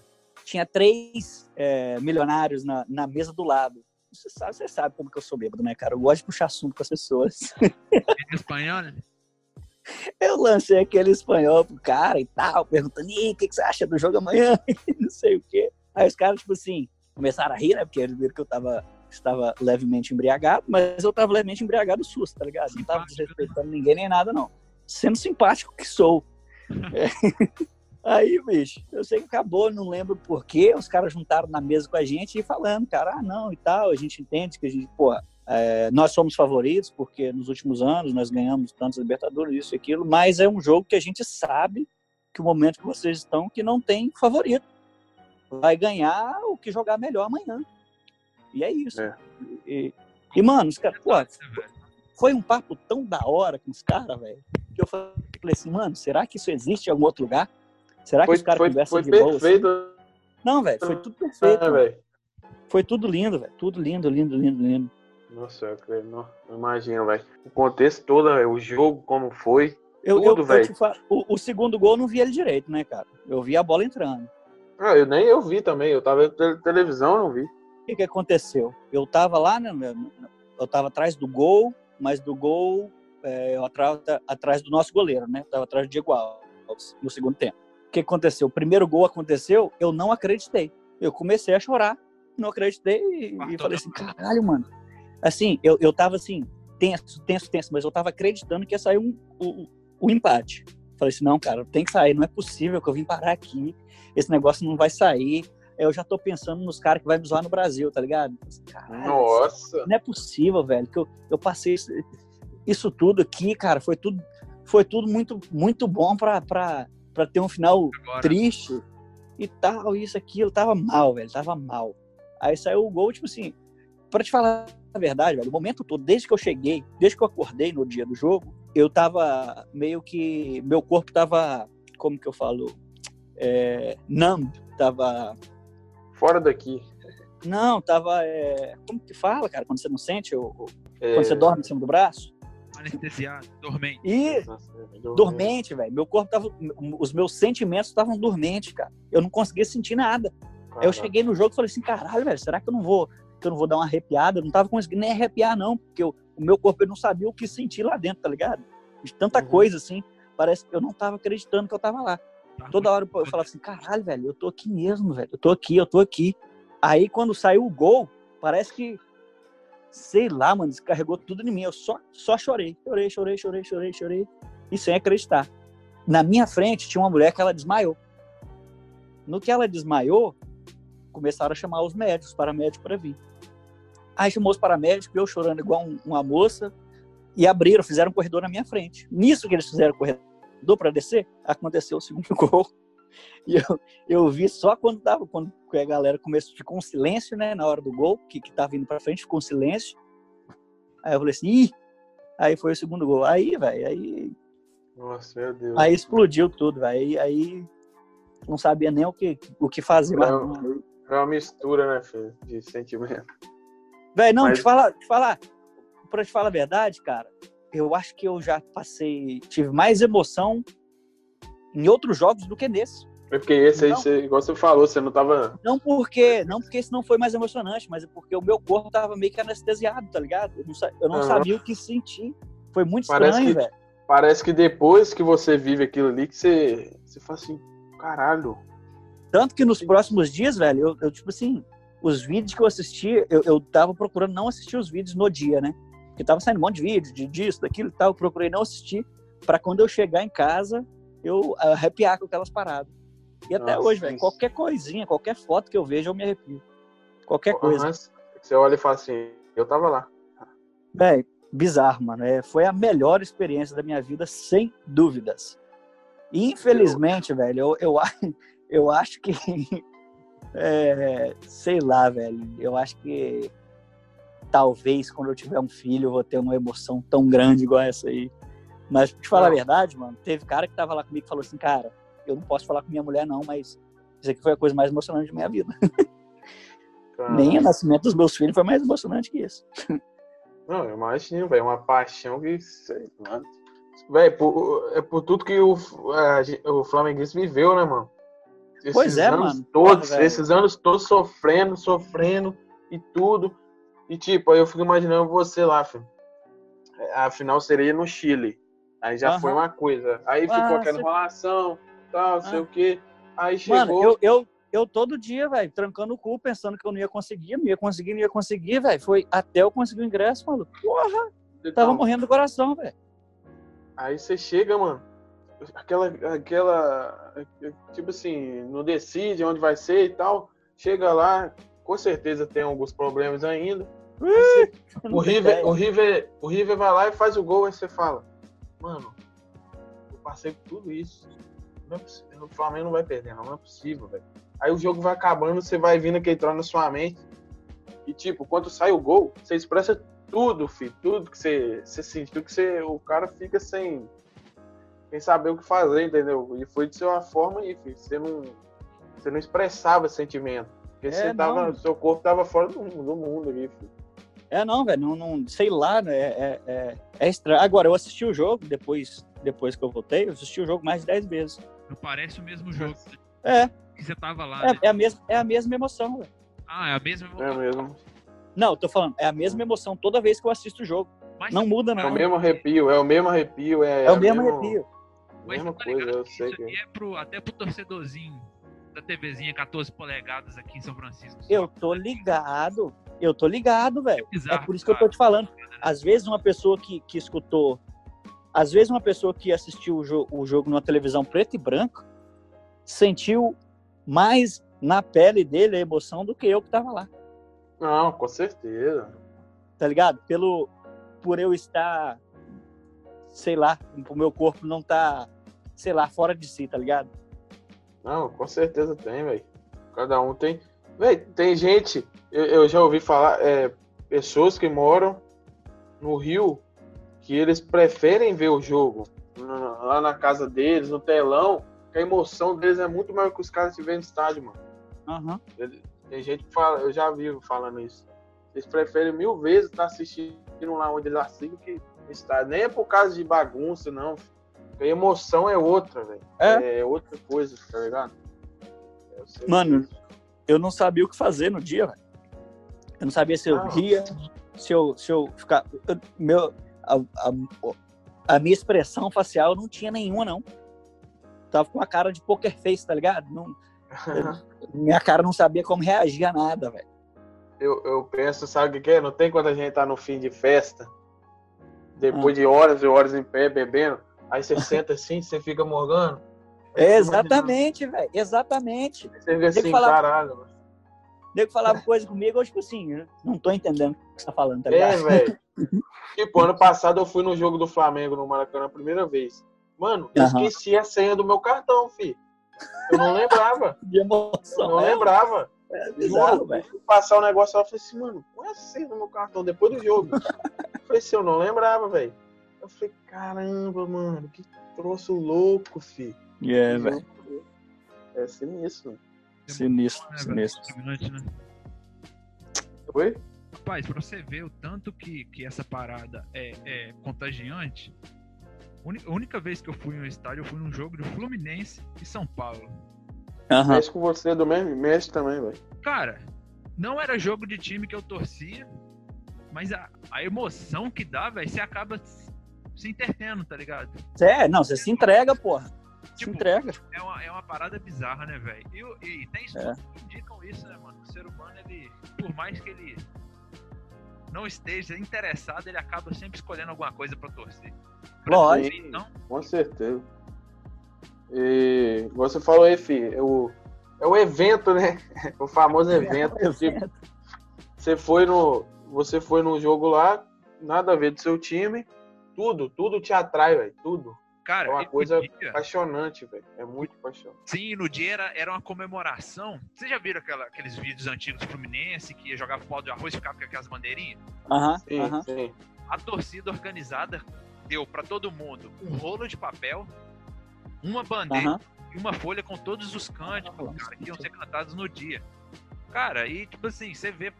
tinha três é, milionários na, na mesa do lado. Você sabe, você sabe como que eu sou bêbado, né, cara? Eu gosto de puxar assunto com as pessoas. Em espanhol, né? <laughs> Eu lancei aquele espanhol pro cara e tal, perguntando, e o que, que você acha do jogo amanhã? <laughs> não sei o quê. Aí os caras, tipo assim, começaram a rir, né? Porque eles viram que eu tava, estava levemente embriagado, mas eu tava levemente embriagado susto, tá ligado? Não tava né? desrespeitando ninguém nem nada, não. Sendo simpático que sou. É. <laughs> Aí, bicho, eu sei que acabou, não lembro por quê. Os caras juntaram na mesa com a gente e falando, cara, ah, não, e tal. A gente entende que a gente, pô, é, nós somos favoritos, porque nos últimos anos nós ganhamos tantos Libertadores, isso e aquilo, mas é um jogo que a gente sabe que o momento que vocês estão, que não tem favorito. Vai ganhar o que jogar melhor amanhã. E é isso. É. E, e, mano, os caras, pô, Né, foi um papo tão da hora com os caras, velho, eu falei assim, mano, será que isso existe em algum outro lugar? Será que Foi, os caras conversam de boa? assim? perfeito, Não, velho, foi tudo perfeito. velho? Foi tudo lindo, velho. Tudo lindo, lindo, lindo, lindo. Nossa, eu creio, não, imagino, velho. O contexto todo, velho, o jogo, como foi. Eu, Tudo, velho. o, o segundo gol eu não vi ele direito, né, cara? Eu vi a bola entrando. Ah, eu nem eu vi também. Eu tava na televisão, não vi. O que, que aconteceu? Eu tava lá, né? Eu tava atrás do gol, mas do gol, é, eu atrás, atrás do nosso goleiro, né? Tava atrás do Diego Alves no segundo tempo. O que aconteceu? O primeiro gol aconteceu, eu não acreditei. Eu comecei a chorar, não acreditei e, falei assim, caralho, mano. Assim, eu, eu tava assim, tenso, tenso, tenso, mas eu tava acreditando que ia sair um, o, o empate. Falei assim, não, cara, tem que sair, não é possível que eu vim parar aqui, esse negócio não vai sair. Eu já tô pensando nos caras que vai me zoar no Brasil, tá ligado? Caralho, Nossa. não é possível, velho, que eu, eu passei isso, tudo aqui, cara, foi tudo, foi tudo muito, muito bom pra, pra, pra ter um final Agora, triste e tal, isso, aquilo, tava mal, velho, tava mal. Aí saiu o gol, tipo assim, pra te falar a verdade, velho, o momento todo, desde que eu cheguei, desde que eu acordei no dia do jogo, eu tava meio que. Meu corpo tava. Como que eu falo? É, numb, tava. Fora daqui. Não, tava. É, como que fala, cara, quando você não sente? Ou, É, Quando você dorme em cima do braço? Anestesiado, dormente. E eu- dormente, velho. Meu corpo tava. Os meus sentimentos estavam dormentes, cara. Eu não conseguia sentir nada. Aí eu cheguei no jogo e falei assim, caralho, velho, será que eu não vou, que eu não vou dar uma arrepiada? Eu não tava conseguindo nem arrepiar, não, porque eu- o meu corpo eu não sabia o que sentir lá dentro, tá ligado? De tanta Uhum. coisa, assim, parece que eu não tava acreditando que eu tava lá. Toda hora eu falava assim, caralho, velho, eu tô aqui mesmo, velho, eu tô aqui, eu tô aqui. Aí quando saiu o gol, parece que, sei lá, mano, descarregou tudo em mim. Eu só, só chorei, chorei, chorei, chorei, chorei, chorei, e sem acreditar. Na minha frente tinha uma mulher que ela desmaiou. No que ela desmaiou, começaram a chamar os médicos, os paramédicos para vir. Aí chamou os paramédicos, eu chorando igual um- uma moça, e abriram, fizeram um corredor na minha frente. Nisso que eles fizeram corredor para descer, aconteceu o segundo <laughs> gol. <laughs> E eu, eu vi só quando tava, quando a galera começou, ficou um silêncio, né, na hora do gol, que, que tava indo para frente, ficou um silêncio. Aí eu falei assim, ih! Aí foi o segundo gol. Aí, velho, aí, Nossa, meu Deus. aí explodiu tudo, velho. Aí, aí não sabia nem o que, o que fazer. Não. não. É uma mistura, né, filho? De sentimento. Véi, não, Mas- te falar, te falar, pra te falar a verdade, cara, eu acho que eu já passei, tive mais emoção em outros jogos do que nesse. É porque esse aí, Não. você, igual você falou, você não tava. Não porque, não porque esse não foi mais emocionante, mas é porque o meu corpo tava meio que anestesiado, tá ligado? Eu não, eu não Aham. sabia o que sentir. Foi muito Parece estranho, velho. Parece que depois que você vive aquilo ali, que você, você fala assim, caralho. Tanto que nos próximos dias, velho, eu, eu, tipo assim, os vídeos que eu assisti, eu, eu tava procurando não assistir os vídeos no dia, né? Porque tava saindo um monte de vídeo, de disso, daquilo e tal. Eu procurei não assistir pra quando eu chegar em casa, eu arrepiar com aquelas paradas. E até Nossa, hoje, velho, qualquer coisinha, qualquer foto que eu vejo, eu me arrepio. Qualquer coisa. Você olha e fala assim, eu tava lá. Velho, bizarro, mano. É, foi a melhor experiência da minha vida, sem dúvidas. E, infelizmente, velho, eu, eu, <laughs> eu acho que. <laughs> é, sei lá, velho. Eu acho que talvez quando eu tiver um filho eu vou ter uma emoção tão grande igual essa aí. Mas, pra te falar a verdade, mano, teve cara que tava lá comigo e falou assim: cara, eu não posso falar com minha mulher, não, mas isso aqui foi a coisa mais emocionante da minha vida. Cara. <laughs> Nem o nascimento dos meus filhos foi mais emocionante que isso. Não, eu imagino, velho, uma paixão que. Velho, por- é por tudo que o, a o viveu, né, mano? Esses Pois é, anos mano. Todos, Porra, esses anos todos sofrendo, sofrendo e tudo. E tipo, aí eu fico imaginando você lá, filho. A final seria no Chile. Aí já Aham. foi uma coisa. Aí ficou Ah, aquela enrolação, tal, não sei Ah. o quê. Aí chegou. Mano, eu, eu, eu todo dia, velho, trancando o cu, pensando que eu não ia conseguir, não ia conseguir, não ia conseguir, velho. Foi até eu conseguir o ingresso, mano. Porra, então, tava morrendo do coração, velho. Aí você chega, mano. Aquela, aquela. Tipo assim, não decide onde vai ser e tal. Chega lá, com certeza tem alguns problemas ainda. Você- o, River, o, River, o River vai lá e faz o gol, aí você fala, mano, eu passei por tudo isso. Não é possível, o Flamengo não vai perder, não, não é possível, velho. Aí o jogo vai acabando, você vai vindo aquele trono na sua mente. E tipo, quando sai o gol, você expressa tudo, filho. Tudo que você, você sentiu, que você, o cara fica sem, sem saber o que fazer, entendeu? E foi de ser uma forma aí, filho. Você não, você não expressava sentimento. Porque É, você tava, não. seu corpo tava fora do, do mundo ali, filho. É, não, velho, não, não, sei lá, né? É, é, é estranho. Agora, eu assisti o jogo, depois, depois que eu voltei, eu assisti o jogo mais de 10 vezes. Não parece o mesmo jogo É, que você tava lá, é, né? é a, mesma, é a mesma emoção, velho. Ah, é a mesma É mesmo. Não, eu tô falando, é a mesma emoção toda vez que eu assisto o jogo. Mas, Não muda, É não. o mesmo arrepio, é o mesmo arrepio, é, É o a mesmo mesmo- arrepio. mas mesma tá coisa, ligado eu que sei isso que. aqui é pro, até pro torcedorzinho da TVzinha 14 polegadas aqui em São Francisco. Eu tô ligado. Eu tô ligado, velho. É Bizarro, por isso que eu tô te falando. Às vezes uma pessoa que, que escutou, às vezes uma pessoa que assistiu o, jo- o jogo numa televisão preto e branco sentiu mais na pele dele a emoção do que eu que tava lá, Não, com certeza. tá ligado? Pelo por eu estar sei lá, o meu corpo não tá, sei lá, fora de si, tá ligado? Não, com certeza tem, velho. Cada um tem. Véi, tem gente, eu, eu já ouvi falar, é, pessoas que moram no Rio, que eles preferem ver o jogo lá na casa deles, no telão, que a emoção deles é muito maior que os caras que vêm no estádio, mano. Aham. Tem gente que fala, eu já vi falando isso. Eles preferem mil vezes estar assistindo lá onde eles assistem que no estádio. Nem é por causa de bagunça, não. A emoção é outra, velho. É. É outra coisa, tá ligado? Sei Mano. Eu não sabia o que fazer no dia, velho. Eu não sabia se eu Ah. ria, se eu, se eu ficar. eu- meu, a, a, a minha expressão facial não tinha nenhuma, não. Tava com uma cara de poker face, tá ligado? Não, <laughs> minha cara não sabia como reagir a nada, velho. eu, eu penso, sabe o que, que é? Não tem quando a gente tá no fim de festa, depois Ah. de horas e horas em pé bebendo, aí você senta assim, você fica morgando. É, exatamente, velho. Exatamente. Você fica assim, falar- caralho. mano. Nego falava coisa comigo, eu, tipo assim, eu não tô entendendo o que você tá falando, tá É, ligado? velho. <laughs> tipo, ano passado eu fui no jogo do Flamengo no Maracanã a primeira vez. Mano, eu Aham. esqueci a senha do meu cartão, fi. Eu não lembrava. <laughs> De Eu emoção. não é, lembrava. É bizarro, velho. eu passar o negócio lá, eu falei assim, mano, qual é a senha do meu cartão depois do jogo? <laughs> Eu falei assim, eu não lembrava, velho. Eu falei, caramba, mano, que troço louco, fi. É, velho. É sinistro. Sinistro, né, velho? sinistro. Determinante, né? Oi? Rapaz, pra você ver o tanto que, que essa parada é, é contagiante, a única vez que eu fui no estádio, eu fui num jogo de Fluminense e São Paulo. Aham. Mexe com você do mesmo, mexe também, velho. Cara, não era jogo de time que eu torcia, mas a, a emoção que dá, velho, você acaba se entretendo, tá ligado? É, não, você se entrega, porra. Se Tipo, entrega. É uma, é uma parada bizarra, né, velho? E, o- e tem É. estudos que indicam isso, né, mano? O ser humano, ele, por mais que ele não esteja interessado, ele acaba sempre escolhendo alguma coisa pra torcer. Pra Lógico. torcer, Então, Com certeza. E você falou aí, fi, é o, é o evento, né? <laughs> O famoso evento. <laughs> Tipo, você foi no. Você foi no jogo lá, nada a ver do seu time. Tudo, tudo te atrai, velho. Tudo. Cara, É uma coisa dia- apaixonante, velho. É muito apaixonante. Sim, no dia era, era uma comemoração. Vocês já viram aquela- aqueles vídeos antigos do Fluminense que jogava pau de arroz e ficava com aquelas bandeirinhas? Aham, Sim, aham. sim. A torcida organizada deu pra todo mundo um rolo de papel, uma bandeira aham. e uma folha com todos os cânticos, cara, que iam ser cantados no dia. Cara, e tipo assim, você vê,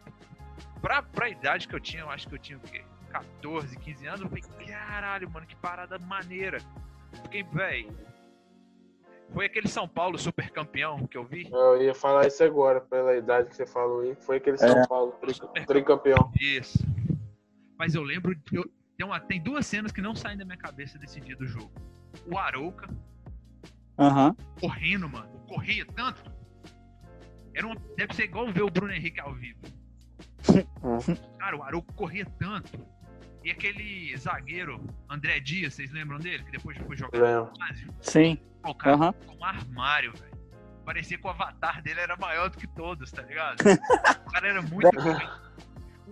pra, pra idade que eu tinha, eu acho que eu tinha o quê? 14, 15 anos, eu falei, caralho, mano, que parada maneira. Fiquei, velho. Foi aquele São Paulo super campeão que eu vi. Eu ia falar isso agora, pela idade que você falou aí. Foi aquele São É. Paulo tri- tricampeão. Isso. Mas eu lembro, eu, tem, uma- tem duas cenas que não saem da minha cabeça desse dia do jogo. O Arouca Aham. correndo, mano. Corria tanto. Era uma, deve ser igual ver o Bruno Henrique ao vivo. Cara, o Arouca corria tanto. E aquele zagueiro, André Dias, vocês lembram dele? Que depois foi jogar no Lazio? Sim. O cara com um armário, velho. Parecia que o avatar dele era maior do que todos, tá ligado? <laughs> o cara era muito grande.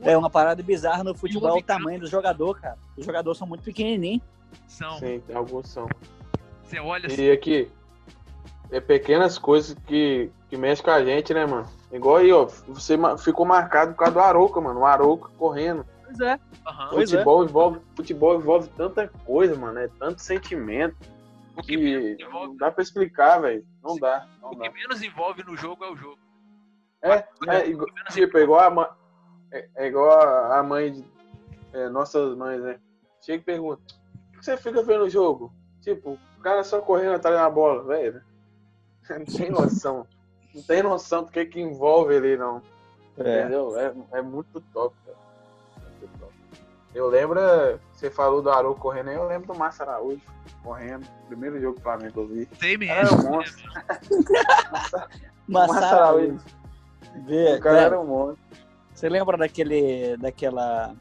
É uma parada bizarra no futebol, o tamanho do jogador, cara. Os jogadores são muito pequenininhos. São, Sim, tem alguns são. você olha assim, E aqui, é pequenas coisas que, que mexem com a gente, né, mano? Igual aí, ó. Você ficou marcado por causa do Arouca, mano. O Arouca correndo. Pois é. aham, Pois é. futebol, envolve, futebol envolve tanta coisa, mano. É tanto sentimento o que que menos não envolve, dá pra explicar, velho. Não dá, não o dá. que menos envolve no jogo é o jogo. É, é igual, tipo, é igual a mãe. É, é igual a mãe de. é, nossas mães, né? Chega e pergunta: por que você fica vendo o jogo? Tipo, o cara só correndo atrás da bola, velho. <laughs> Não tem noção. Não tem noção do que, que envolve ali, não. É. Entendeu? É, é muito top, cara. Eu lembro, é, você falou do Aru correndo aí, eu lembro do Márcio Araújo correndo. Primeiro jogo do Flamengo que eu vi. Tem Era mesmo. um monstro. Massaro <laughs> Araújo. Vê, O cara velho, era um monstro. Você lembra daquele. daquela.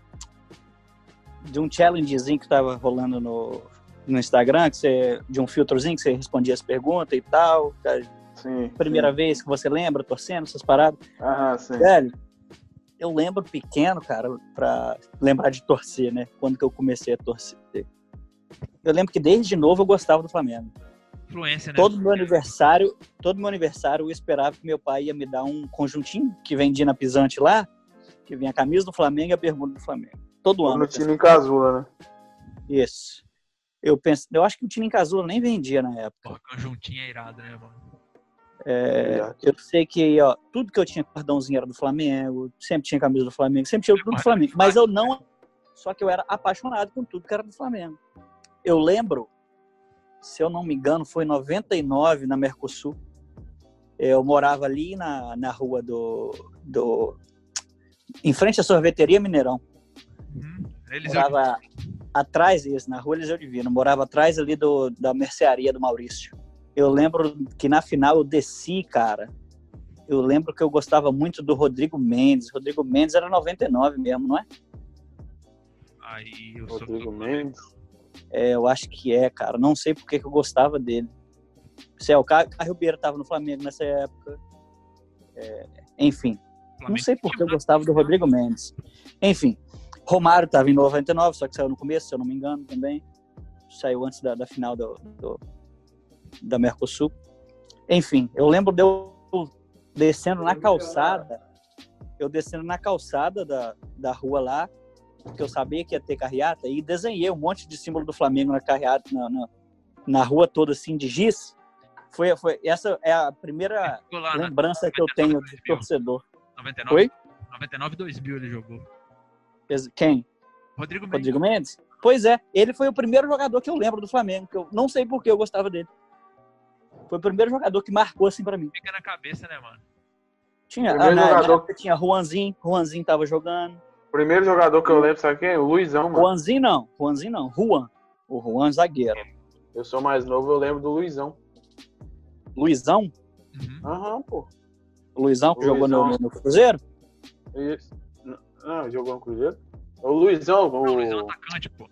De um challengezinho que tava rolando no, no Instagram, que você, de um filtrozinho que você respondia as perguntas e tal. cara, Sim. Primeira sim. vez que você lembra, torcendo, essas paradas. Ah, sim. Velho, eu lembro pequeno, cara, pra lembrar de torcer, né? Quando que eu comecei a torcer. Eu lembro que desde novo eu gostava do Flamengo. Influência, né? Todo meu aniversário, todo meu aniversário eu esperava que meu pai ia me dar um conjuntinho que vendia na pisante lá, que vinha a camisa do Flamengo e a bermuda do Flamengo. Todo ano. No time em Casula, né? Isso. Eu penso, eu acho que o time em Casula nem vendia na época. Porra, conjuntinho é irado, né, mano? É, eu sei que ó, tudo que eu tinha cordãozinho era do Flamengo, sempre tinha camisa do Flamengo, sempre tinha tudo do Flamengo. Mas eu não. Só que eu era apaixonado com tudo que era do Flamengo. Eu lembro, se eu não me engano, foi em 99 na Mercosul. Eu morava ali na, na rua do, do. Em frente à sorveteria Mineirão. Eles Morava atrás, isso, na rua Eliseu Divino. Morava atrás ali do, da mercearia do Maurício. Eu lembro que na final eu desci, cara. Eu lembro que eu gostava muito do Rodrigo Mendes. Rodrigo Mendes era 99 mesmo, não é? Aí eu sou Rodrigo Mendes. É, eu acho que é, cara. Não sei porque que eu gostava dele. Se é, o Ca- Caio Ribeiro tava no Flamengo nessa época. É, enfim, não Flamengo sei por que eu gostava do Rodrigo Mendes. Enfim, Romário tava em 99, só que saiu no começo, se eu não me engano também. Saiu antes da, da final do, do- da Mercosul. Enfim, eu lembro de eu descendo na calçada, eu descendo na calçada da, da rua lá, porque eu sabia que ia ter carreata, e desenhei um monte de símbolo do Flamengo na carreata, na, na, na rua toda assim, de giz. Foi, foi, essa é a primeira lá lembrança que eu tenho de torcedor. 99. Oi? 99 2000 ele jogou. Quem? Rodrigo Mendes. Rodrigo Mendes? Pois é, ele foi o primeiro jogador que eu lembro do Flamengo, que eu não sei por que eu gostava dele. Foi o primeiro jogador que marcou assim pra mim. Fica na cabeça, né, mano? Tinha, Primeiro ah, na jogador- época tinha Juanzinho, Juanzinho tava jogando. Primeiro jogador que eu lembro, sabe quem? O Luizão, mano. Juanzinho não, Juanzinho não, Juan. O Juan zagueiro. Eu sou mais novo, eu lembro do Luizão. Luizão, Uhum. Aham, pô. o Luizão que jogou no, Luizão. no Cruzeiro? Isso. Não, jogou no Cruzeiro? O Luizão, Não, o Luiz é o... atacante, pô.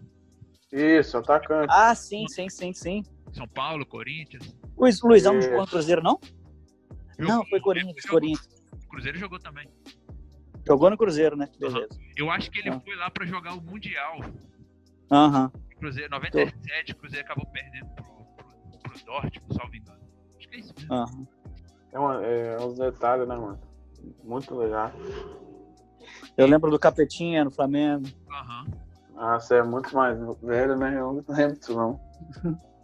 Isso, atacante. Ah, sim, sim, sim, sim. São Paulo, Corinthians. O Luiz- Luizão não jogou no Cruzeiro, não? Não, Jogou, foi Corinthians, jogou. Corinthians. O Cruzeiro jogou também. Jogou no Cruzeiro, né? Beleza. Eu acho que ele Ah. foi lá pra jogar o Mundial. Aham. O Cruzeiro, 97, o Cruzeiro acabou perdendo pro, pro, pro Dortmund, salvo engano. Acho que é isso mesmo. aham. É, uma, é uns detalhes, né, mano? Muito legal. Eu lembro do Capetinha no Flamengo. Aham. Ah, você é muito mais velho, né? Eu não lembro disso, não. <laughs>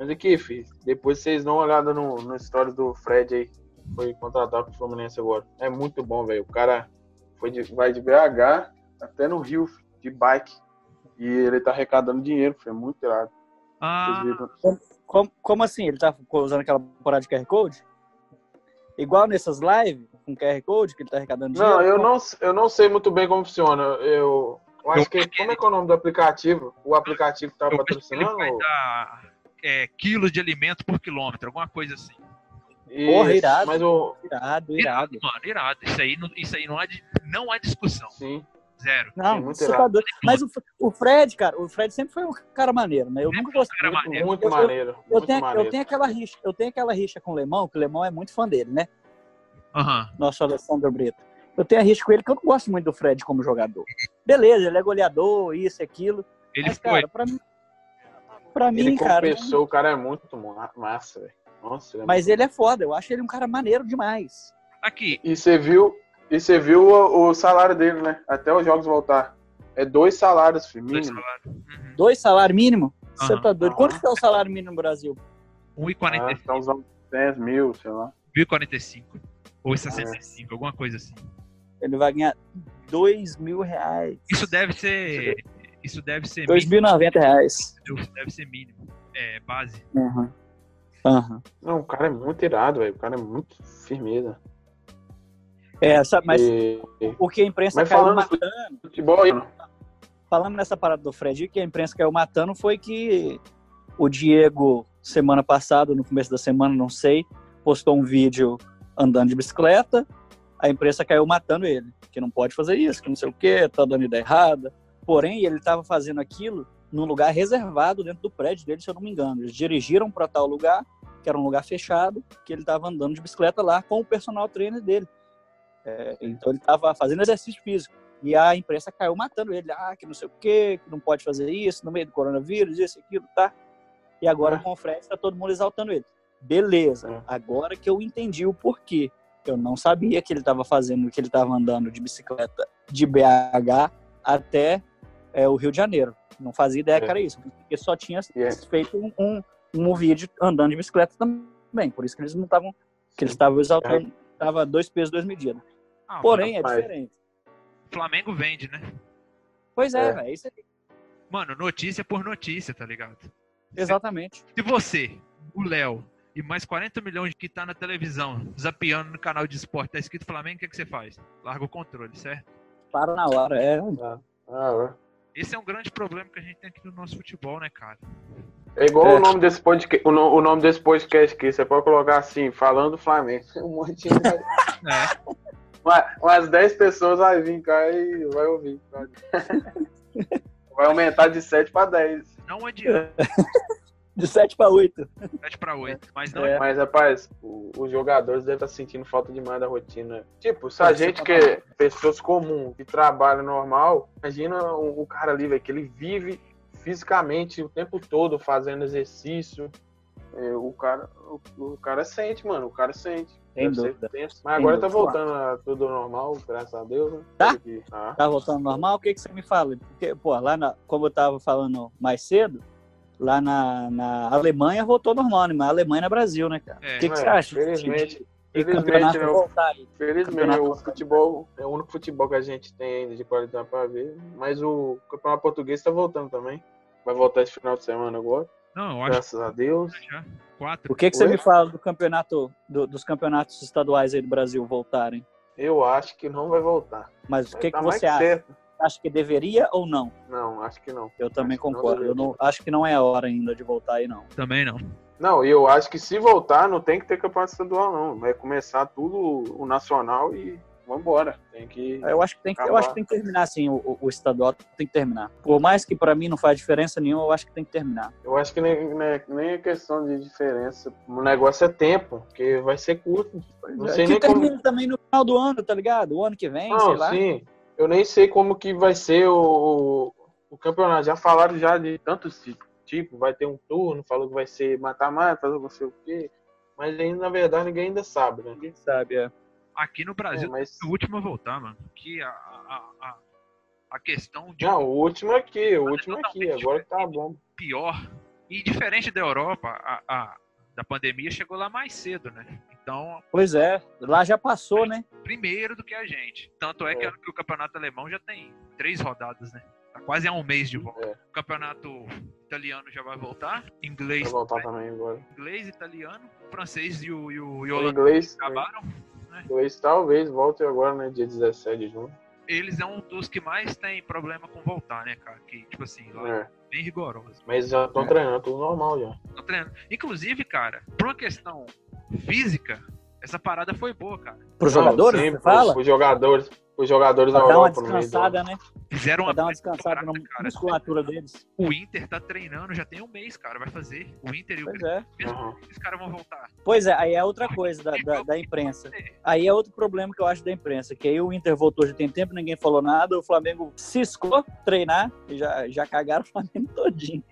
Mas aqui, filho, depois vocês dão uma olhada no, no story do Fred aí. Foi contratado pro Fluminense agora. É muito bom, velho. O cara foi de, vai de BH até no Rio, filho, de bike. E ele tá arrecadando dinheiro, filho. É muito irado. Vocês Ah? Como, como assim? Ele tá usando aquela parada de QR Code? Igual nessas lives, com QR Code, que ele tá arrecadando dinheiro? Não, eu não, eu não sei muito bem como funciona. Eu, eu acho que. Como é que é o nome do aplicativo? O aplicativo que tá ele patrocinando? É, quilos de alimento por quilômetro, alguma coisa assim. Porra, irado. Mas o. Irado, irado. Mano, irado. Isso aí, não, isso aí não, há, não há discussão. Sim. Zero. É Não, muito você tá irado. doido. Mas o, o Fred, cara, o Fred sempre foi um cara maneiro, né? Eu nunca gostei. cara eu- maneiro. Muito eu- eu- maneiro. Eu muito tenho, maneiro. eu tenho aquela rixa, eu tenho aquela rixa com o Lemão, que o Lemão é muito fã dele, né? Aham. Nosso Alessandro Brito. Eu tenho a rixa com ele que eu não gosto muito do Fred como jogador. Beleza, ele é goleador, isso e aquilo. Ele mas, foi. cara, pra mim, pra Ele mim, como cara. pessoa, o cara é muito ma- massa, velho. Nossa, ele é Mas ele é foda, eu acho ele um cara maneiro demais. Aqui, E você viu, e você viu o, o salário dele, né? Até os jogos voltar. É dois salários, filho, dois mínimo. salários. Uhum. Dois salários mínimo? Você Aham. tá doido? Aham. Quanto que é o salário mínimo no Brasil? Ah, 1,45. então uns 10 mil, sei lá. 1,45. Ou 65, alguma coisa assim. Ele vai ganhar dois mil reais. Isso deve ser. Isso deve ser Dois mínimo. mil e noventa reais. Isso deve ser mínimo. É, base. Aham. Aham. Não, o cara é muito irado, velho. O cara é muito firmeza. É, sabe, mas E- o que a imprensa Mas caiu falando- matando, futebol aí, falando nessa parada do Fred, o que a imprensa caiu matando foi que o Diego, semana passada, no começo da semana, não sei, postou um vídeo andando de bicicleta, a imprensa caiu matando ele, que não pode fazer isso, que não sei o que, tá dando ideia errada. Porém, ele estava fazendo aquilo num lugar reservado dentro do prédio dele, se eu não me engano. Eles dirigiram para tal lugar, que era um lugar fechado, que ele estava andando de bicicleta lá com o personal trainer dele. É, então ele estava fazendo exercício físico. E a imprensa caiu matando ele, ah, que não sei o quê, que não pode fazer isso no meio do coronavírus, isso aquilo, tá? E agora É. com o Fred tá todo mundo exaltando ele. Beleza. É. Agora que eu entendi o porquê. Eu não sabia que ele estava fazendo, que ele estava andando de bicicleta de BH até é, o Rio de Janeiro. Não fazia ideia É. que era isso. Porque só tinha é. feito um, um, um vídeo andando de bicicleta também. Por isso que eles não estavam. Que eles estavam exaltando. Tava dois pesos, duas medidas. Ah, Porém, é diferente. Flamengo vende, né? Pois é, É. velho. Isso aí. Mano, notícia por notícia, tá ligado? Exatamente. Se você, o Léo e mais 40 milhões que tá na televisão, zapeando no canal de esporte, tá escrito Flamengo, o que, que você faz? Larga o controle, certo? Para na hora. É, Ah, Esse é um grande problema que a gente tem aqui no nosso futebol, né, cara? é. Igual É. o nome desse podcast, o, no- o nome desse podcast aqui, você pode colocar assim, falando do Flamengo. <laughs> Um monte de É. Uma- umas 10 pessoas vai vir cá e vai ouvir. Vai, <laughs> vai aumentar de 7 para 10. Não adianta, <laughs> de 7 para 8. 7 pra 8. Mas não É. Mas, rapaz, o- os jogadores devem estar sentindo falta demais da rotina. Tipo, se a gente que é pessoas comuns, que trabalham normal, imagina o, o cara ali, velho, que ele vive fisicamente o tempo todo fazendo exercício. É, o, cara, o, o cara sente, mano, o cara sente. Ser dúvida. Mas agora tá dúvida. voltando a tudo normal, graças a Deus, né? Tá? Porque- Tá. Tá voltando normal? O que, que você me fala? Porque, pô, lá na, como eu tava falando mais cedo, lá na, na Alemanha voltou normal, né? Mas a Alemanha é Brasil, né, cara? É. O que, que É, você acha? felizmente- de- de felizmente, campeonato né, voltar aí? Felizmente, o futebol é o único futebol que a gente tem ainda de qualidade para ver. Mas o campeonato português está voltando também. Vai voltar esse final de semana agora. Não, eu acho Graças a Deus. já. Quatro. O que, que você Oi? me fala do campeonato, do- dos campeonatos estaduais aí do Brasil voltarem? Eu acho que não vai voltar. Mas o que, tá que mais você acha? certo. Acha que deveria ou não? Não, acho que não. Eu também Acho que não concordo. Eu não, acho que não é a hora ainda de voltar aí, não. Também não. Não, e eu acho que se voltar, não tem que ter campeonato estadual, não. Vai começar tudo o nacional e vambora. Tem que. Eu acho que tem que, eu acho que, tem que terminar, sim. O, o- estadual tem que terminar. Por mais que pra mim não faz diferença nenhuma, eu acho que tem que terminar. Eu acho que nem, nem, nem é questão de diferença. O negócio é tempo, porque vai ser curto. Não sei que nem como. termina também no final do ano, tá ligado? O ano que vem, sei Não, lá. sim. Eu nem sei como que vai ser o, o campeonato. Já falaram já de tantos tipos. Tipo, vai ter um turno, falou que vai ser mata-mata, não sei o quê. Mas ainda, na verdade, ninguém ainda sabe, né? Ninguém sabe, é. Aqui no É, Brasil, mas... o último a voltar, mano. Que a, a, a, a questão de Não, o último aqui, o último aqui. Agora que tá bom. pior. E diferente da Europa, a, a- da pandemia chegou lá mais cedo, né? Então, Pois é, lá já passou, né? primeiro do que a gente. Tanto é, que, É. que o campeonato alemão já tem três rodadas, né? Tá quase há um mês de volta. É. O campeonato italiano já vai voltar. Vai Inglês, voltar também agora. inglês italiano, francês e o, e o, e o inglês, acabaram. o inglês talvez volte agora, né? Dia 17 de junho. Eles é um dos que mais tem problema com voltar, né, cara? Que, tipo assim, lá é É. bem rigoroso. Mas já estão É. treinando, tudo normal já. Tô treinando. Inclusive, cara, por uma questão física, essa parada foi boa, cara. Pros Não, jogadores, sim, fala? Os jogadores, os jogadores da dar uma Europa meio do- descansada, né? Fizeram Pra uma dar uma descansada na cara. musculatura deles. O Inter tá treinando já tem um mês, cara. Vai fazer. O Inter e o Pois é. Grêmio, Aham. os caras vão voltar. Pois é, aí é outra coisa da, da, da imprensa. Aí é outro problema que eu acho da imprensa, que aí o Inter voltou já tem tempo, ninguém falou nada, o Flamengo ciscou treinar e já, já cagaram o Flamengo todinho.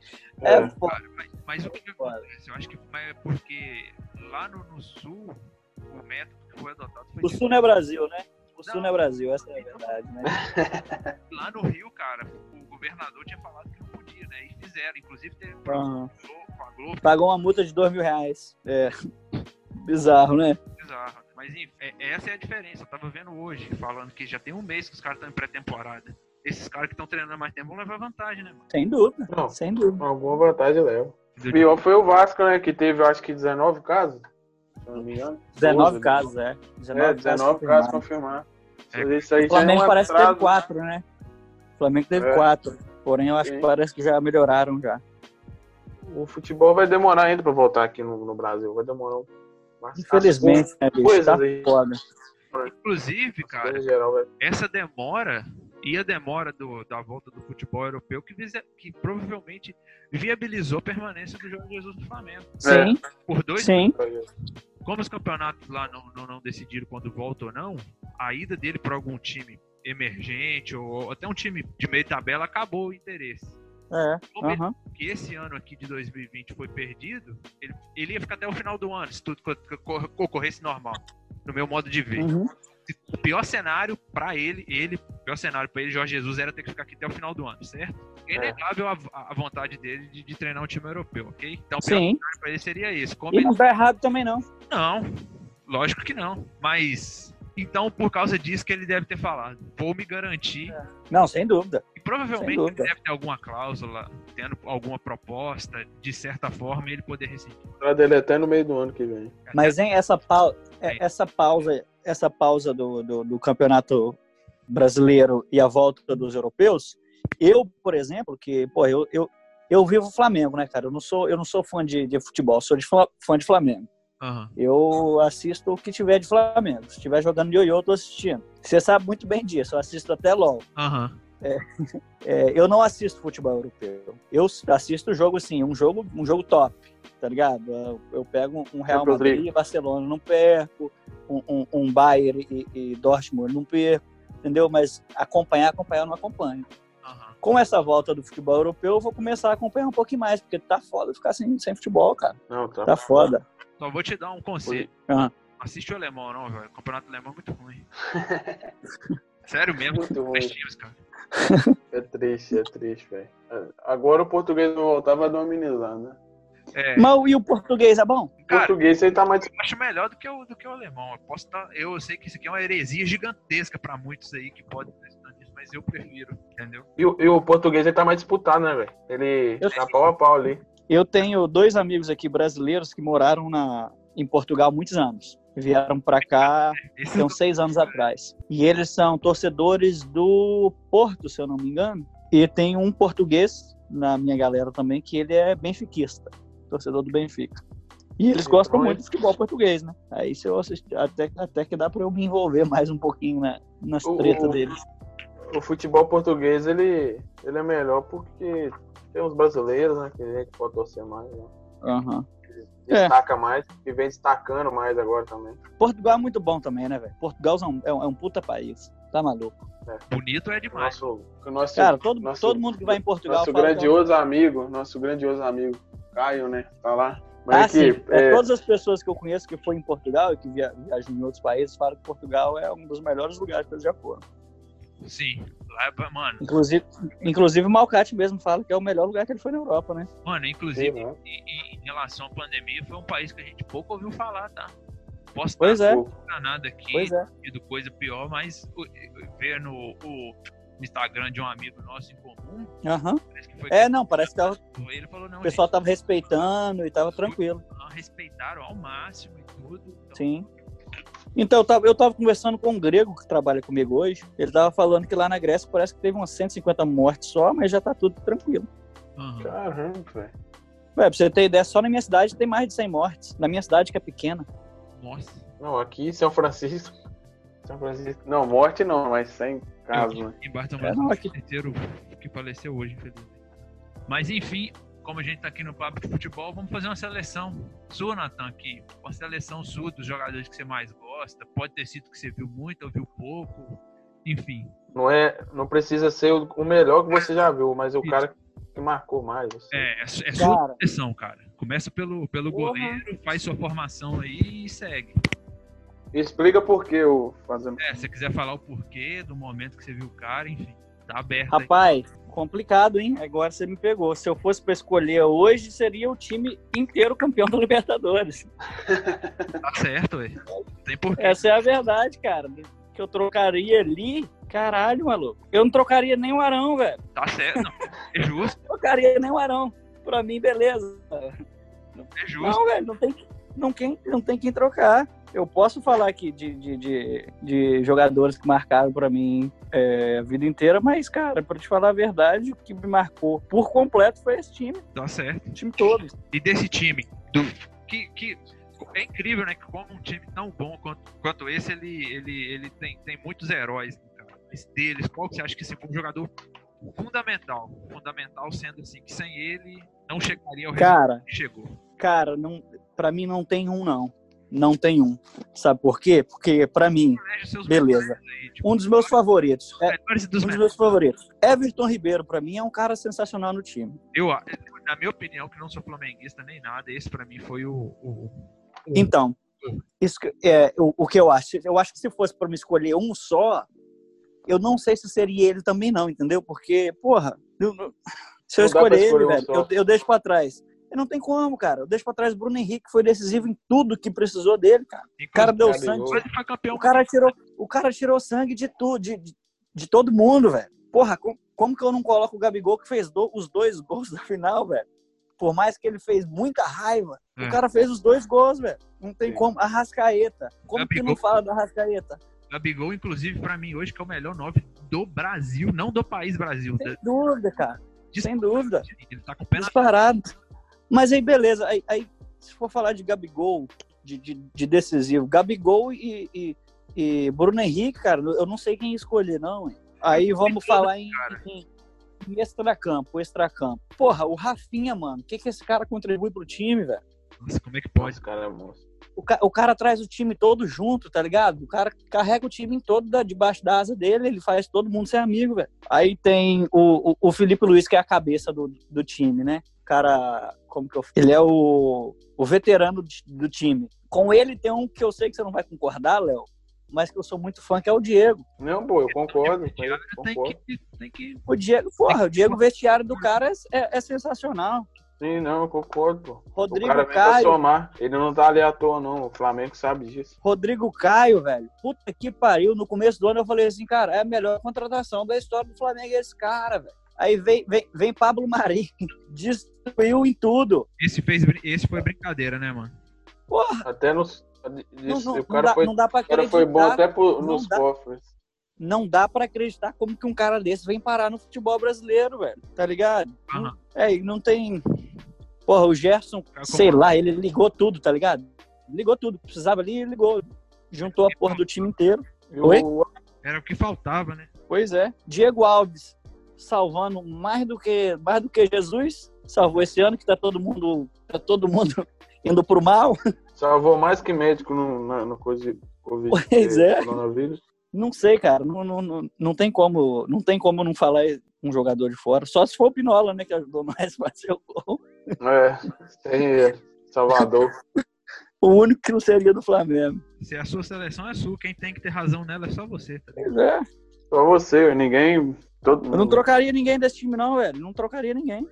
É, É. foda. Cara, mas, mas o que, que Foda. acontece? Eu acho que é porque lá no, no sul, o método que foi adotado foi O Sul não é Brasil, né? O Sul Não. não é Brasil, essa é a verdade, né? <laughs> lá no Rio, cara, o governador tinha falado que não podia, né? E fizeram. Inclusive teve um Aham. com a Globo, Pagou uma multa de dois mil reais. É. Bizarro, né? bizarro. Mas enfim, é- essa é a diferença. Eu tava vendo hoje, falando que já tem um mês que os caras estão em pré-temporada. Esses caras que estão treinando há mais tempo vão levar vantagem, né, mano? Sem dúvida, Não. sem dúvida. Alguma vantagem leva. O pior foi o Vasco, né? Que teve, eu acho que 19 casos. Se não me engano. 19 12, casos, é. 19, É, 19 casos confirmados. Isso aí O já é Flamengo um parece que teve atraso. quatro, né? O Flamengo teve É. quatro. Porém, eu acho Sim. que parece que já melhoraram já. O futebol vai demorar ainda pra voltar aqui no, no Brasil. Vai demorar um. Mas Infelizmente, né, bicho? coisas Tá aí. foda. Inclusive, cara, essa demora e a demora do- da volta do futebol europeu que, que provavelmente viabilizou a permanência do Jorge Jesus no Flamengo. Sim, Por dois, sim. como os campeonatos lá não, não, não decidiram quando volta ou não, a ida dele para algum time emergente ou até um time de meio tabela acabou o interesse. É, Como ele- aham. que esse ano aqui de 2020 foi perdido, ele, ele ia ficar até o final do ano, se tudo co- co- ocorresse normal, no meu modo de ver. Uhum. O pior cenário pra ele, ele, pior cenário pra ele, Jorge Jesus, era ter que ficar aqui até o final do ano, certo? É inegável a, a vontade dele de, de treinar um time europeu, ok? Então, o pior Sim. cenário pra ele seria esse. Como E ele não tá errado também, não. Não, lógico que não. Mas então, por causa disso que ele deve ter falado. Vou me garantir. Não, sem dúvida. E provavelmente Sem ele dúvida. deve ter alguma cláusula, tendo alguma proposta, de certa forma, ele poder rescindir. O contrato dele é até no meio do ano que vem. Mas, hein, essa, pau- é- Sim. essa pausa, essa pausa do, do, do campeonato brasileiro e a volta dos europeus, eu, por exemplo, que, pô, eu, eu, eu vivo o Flamengo, né, cara? Eu não sou, eu não sou fã de, de futebol, sou de fã de Flamengo. Aham. Eu assisto o que tiver de Flamengo. Se estiver jogando ioiô, eu tô assistindo. Você sabe muito bem disso, eu assisto até LOL. Aham. É, <laughs> eu não assisto futebol europeu. Eu assisto jogo assim, um jogo, um jogo top, tá ligado? Eu, eu pego um Real Madrid e Barcelona, não perco. Um, um, um Bayern e, e Dortmund, não perco. Entendeu? Mas acompanhar, acompanhar, eu não acompanho. Com essa volta do futebol europeu, eu vou começar a acompanhar um pouquinho mais, porque tá foda ficar sem, sem futebol, cara. Não, tá. Tá foda. Só vou te dar um conselho. Não assiste o alemão, não, velho. O campeonato alemão é muito ruim. <laughs> Sério mesmo. Muito ruim. Times, cara. É triste, é triste, velho. Agora o português não voltava dominizando, né? É, Mas e o português é bom? O cara, português ele tá mais. eu acho melhor do que o, do que o alemão. Eu, posso tá, eu sei que isso aqui é uma heresia gigantesca pra muitos aí que podem estar estudando isso, mas eu prefiro, entendeu? E, o- e o português ele tá mais disputado, né, velho? Ele Eu tá pau a pau ali. Eu tenho dois amigos aqui brasileiros que moraram na, em Portugal há muitos anos. Vieram pra cá tem uns seis anos atrás. E eles são torcedores do Porto, se eu não me engano. E tem um português na minha galera também que ele é benfiquista, torcedor do Benfica. E eles Sim, gostam muito de futebol português, né? Aí se eu assistir, até, até que dá pra eu me envolver mais um pouquinho na, nas tretas deles. O futebol português ele, ele é melhor porque tem os brasileiros, né? Que a gente pode torcer mais, né? É. Destaca mais e vem destacando mais agora também. Portugal é muito bom também, né, velho? Portugal é um, é um- é puta país. Tá maluco. bonito é demais. Nosso, nosso, Cara, todo, nosso- todo mundo que vai em Portugal nosso que é um- grandioso amigo, nosso grandioso amigo Caio, né? Tá lá. Ah, Mas sim. aqui, É, é, Todas as pessoas que eu conheço que foi em Portugal e que via- viajam em outros países falam que Portugal é um dos melhores lugares que eles já foram. Sim. Lá é pra- mano, Inclusive, inclusive o Malcate mesmo fala que é o melhor lugar que ele foi na Europa, né? mano, sim, inclusive, né? em, em- relação à pandemia, foi um país que a gente pouco ouviu falar, tá? Posso Pois estar é. Enganado aqui, Pois é. coisa pior, mas o- o- no Instagram de um amigo nosso em comum, Aham. parece que foi É, não, parece que tava- ele falou, não, o pessoal tava respeitando e tava tranquilo. respeitaram ao máximo e tudo. Então, Sim. Então, eu tava, eu tava conversando com um grego que trabalha comigo hoje. Ele tava falando que lá na Grécia parece que teve umas 150 mortes só, mas já tá tudo tranquilo. aham. Caramba, velho. Ué, pra você ter ideia, só na minha cidade tem mais de 100 mortes. Na minha cidade, que é pequena. Nossa. Não, aqui em São Francisco. São Francisco. Não, morte não, mas sem caso, né? Em Bartão É, não, aqui- inteiro que faleceu hoje, infelizmente. Mas enfim, como a gente tá aqui no papo de futebol, vamos fazer uma seleção sua, Natan, aqui. Uma seleção sua dos jogadores que você mais gosta. Pode ter sido que você viu muito ou viu pouco. Enfim. Não, é, não precisa ser o, o melhor que você já viu, mas o Isso. cara que marcou mais. assim. É, é, é sua Cara. seleção, cara. Começa pelo, pelo Porra. goleiro, faz sua formação aí e segue. Explica por que o fazendo. É, se você quiser falar o porquê do momento que você viu o cara, enfim. Tá aberto aí. Rapaz, complicado, hein? Agora você me pegou. Se eu fosse pra escolher hoje, seria o time inteiro campeão da Libertadores. <laughs> Tá certo, ué. Tem porquê. Essa é a verdade, cara. Que eu trocaria ali, caralho, maluco. Eu não trocaria nem o Arão, velho. Tá certo. Não, é justo, <laughs> Trocaria nem o Arão. Pra mim, beleza. é justo. Não, velho, não tem, não, quem, não tem quem trocar. Eu posso falar aqui de, de, de, de jogadores que marcaram pra mim é, a vida inteira, mas, cara, pra te falar a verdade, o que me marcou por completo foi esse time, Tá certo. o time todo. e desse time do que, que é incrível, né? Que como um time tão bom quanto, quanto esse, ele, ele, ele tem, tem muitos heróis. né? Mas deles, qual que você acha que esse foi um jogador fundamental? Fundamental sendo assim, que sem ele não chegaria ao resultado Cara, chegou. cara, não, pra mim não tem um, não. Não tem um. Sabe por quê? Porque, pra mim, beleza. tipo, Um dos meus favoritos. É, um dos meus favoritos. Everton Ribeiro, pra mim, é um cara sensacional no time. Eu, na minha opinião, que não sou flamenguista nem nada, esse pra mim foi o. o- o- Então, isso que- é o, o que eu acho. Eu acho que se fosse pra me escolher um só, eu não sei se seria ele também, não, entendeu? Porque, porra, eu- se eu pra escolher ele, escolher um velho, eu, eu deixo pra trás. Eu não tem como, cara. Eu deixo pra trás o Bruno Henrique, que foi decisivo em tudo que precisou dele, cara. O cara deu sangue. O cara tirou, o cara tirou sangue de tudo, de, de, de todo mundo, velho. Porra, com- como que eu não coloco o Gabigol que fez do- os dois gols <laughs> na final, velho? Por mais que ele fez muita raiva, É. o cara fez os dois gols, velho. Não tem Sim. como. Arrascaeta. Como que Gabigol- não fala da Arrascaeta? Gabigol, inclusive, pra mim, hoje, que é o melhor 9 do Brasil, não do país Brasil. Sem dúvida, cara. Sem dúvida. Ele tá com o pé na Disparado. Mas aí, beleza. Aí, aí, se for falar de Gabigol, de, de, de decisivo, Gabigol e, e, e Bruno Henrique, cara, eu não sei quem escolher, não. hein. Aí vamos falar em, em, em extracampo, extracampo. Porra, o Rafinha, mano, o que, que esse cara contribui pro time, velho? Nossa, como é que pode? Cara monstro. O, ca- o cara traz o time todo junto, tá ligado? O cara carrega o time todo da- debaixo da asa dele, ele faz todo mundo ser amigo, velho. Aí tem o, o, o Felipe Luiz, que é a cabeça do, do time, né? O cara, como que eu Ele é o, o veterano do time. Com ele tem um que eu sei que você não vai concordar, Léo, mas que eu sou muito fã, que é o Diego. Não, pô, eu concordo. com ele, Tem concordo. que, tem que. O Diego, porra, o Diego vestiário do cara é, é- é sensacional. Sim, não, eu concordo, pô. O Rodrigo cara vem pra Caio, somar. Ele não tá ali à toa, não. O Flamengo sabe disso. Rodrigo Caio, velho. Puta que pariu. No começo do ano eu falei assim, cara, é a melhor contratação da história do Flamengo esse cara, velho. Aí vem, vem, vem Pablo Mari, <laughs> destruiu em tudo. Esse, fez, esse foi brincadeira, né, mano? Porra, Até nos. não, o não cara dá, foi, não dá pra o cara acreditar. foi bom até pro- nos dá. cofres. Não dá pra acreditar como que um cara desse vem parar no futebol brasileiro, velho. Tá ligado? Não- É, e não tem. Porra, o Gerson, Cara, sei lá, ele ligou tudo, tá ligado? Ligou tudo. Precisava ali, ligou. Juntou a porra do time inteiro. Oi? Era o que faltava, né? Pois é. Diego Alves salvando mais do que mais do que Jesus salvou esse ano que tá todo mundo tá todo mundo <laughs> indo pro mal. Salvou mais que médico no, na, no coisa de Covid. <laughs> Pois é. Coronavírus. Não sei, cara, não, não, não, não tem como não tem como não falar um jogador de fora. Só se for o Pinola, né, que ajudou nós <laughs> a fazer o gol. É, tem ele. Salvador. O único que não seria do Flamengo. Se a sua seleção é sua, quem tem que ter razão nela é só você, tá ligado? Pois é. Só você, ninguém. Todo Eu não mundo. trocaria ninguém desse time, não, velho. Não trocaria ninguém.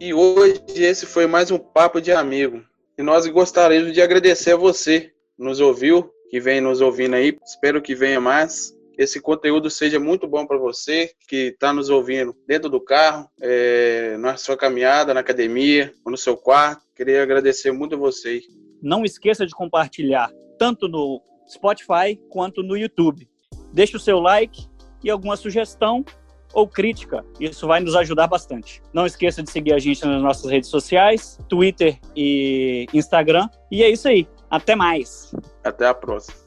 E hoje esse foi mais um Papo de Amigo. E nós gostaríamos de agradecer a você que nos ouviu, que vem nos ouvindo aí. Espero que venha mais. Que esse conteúdo seja muito bom para você que está nos ouvindo dentro do carro, é, na sua caminhada, na academia, ou no seu quarto. Queria agradecer muito a vocês. Não esqueça de compartilhar tanto no Spotify quanto no YouTube. Deixe o seu like e alguma sugestão ou crítica. Isso vai nos ajudar bastante. Não esqueça de seguir a gente nas nossas redes sociais, Twitter e Instagram. E é isso aí. Até mais. Até a próxima.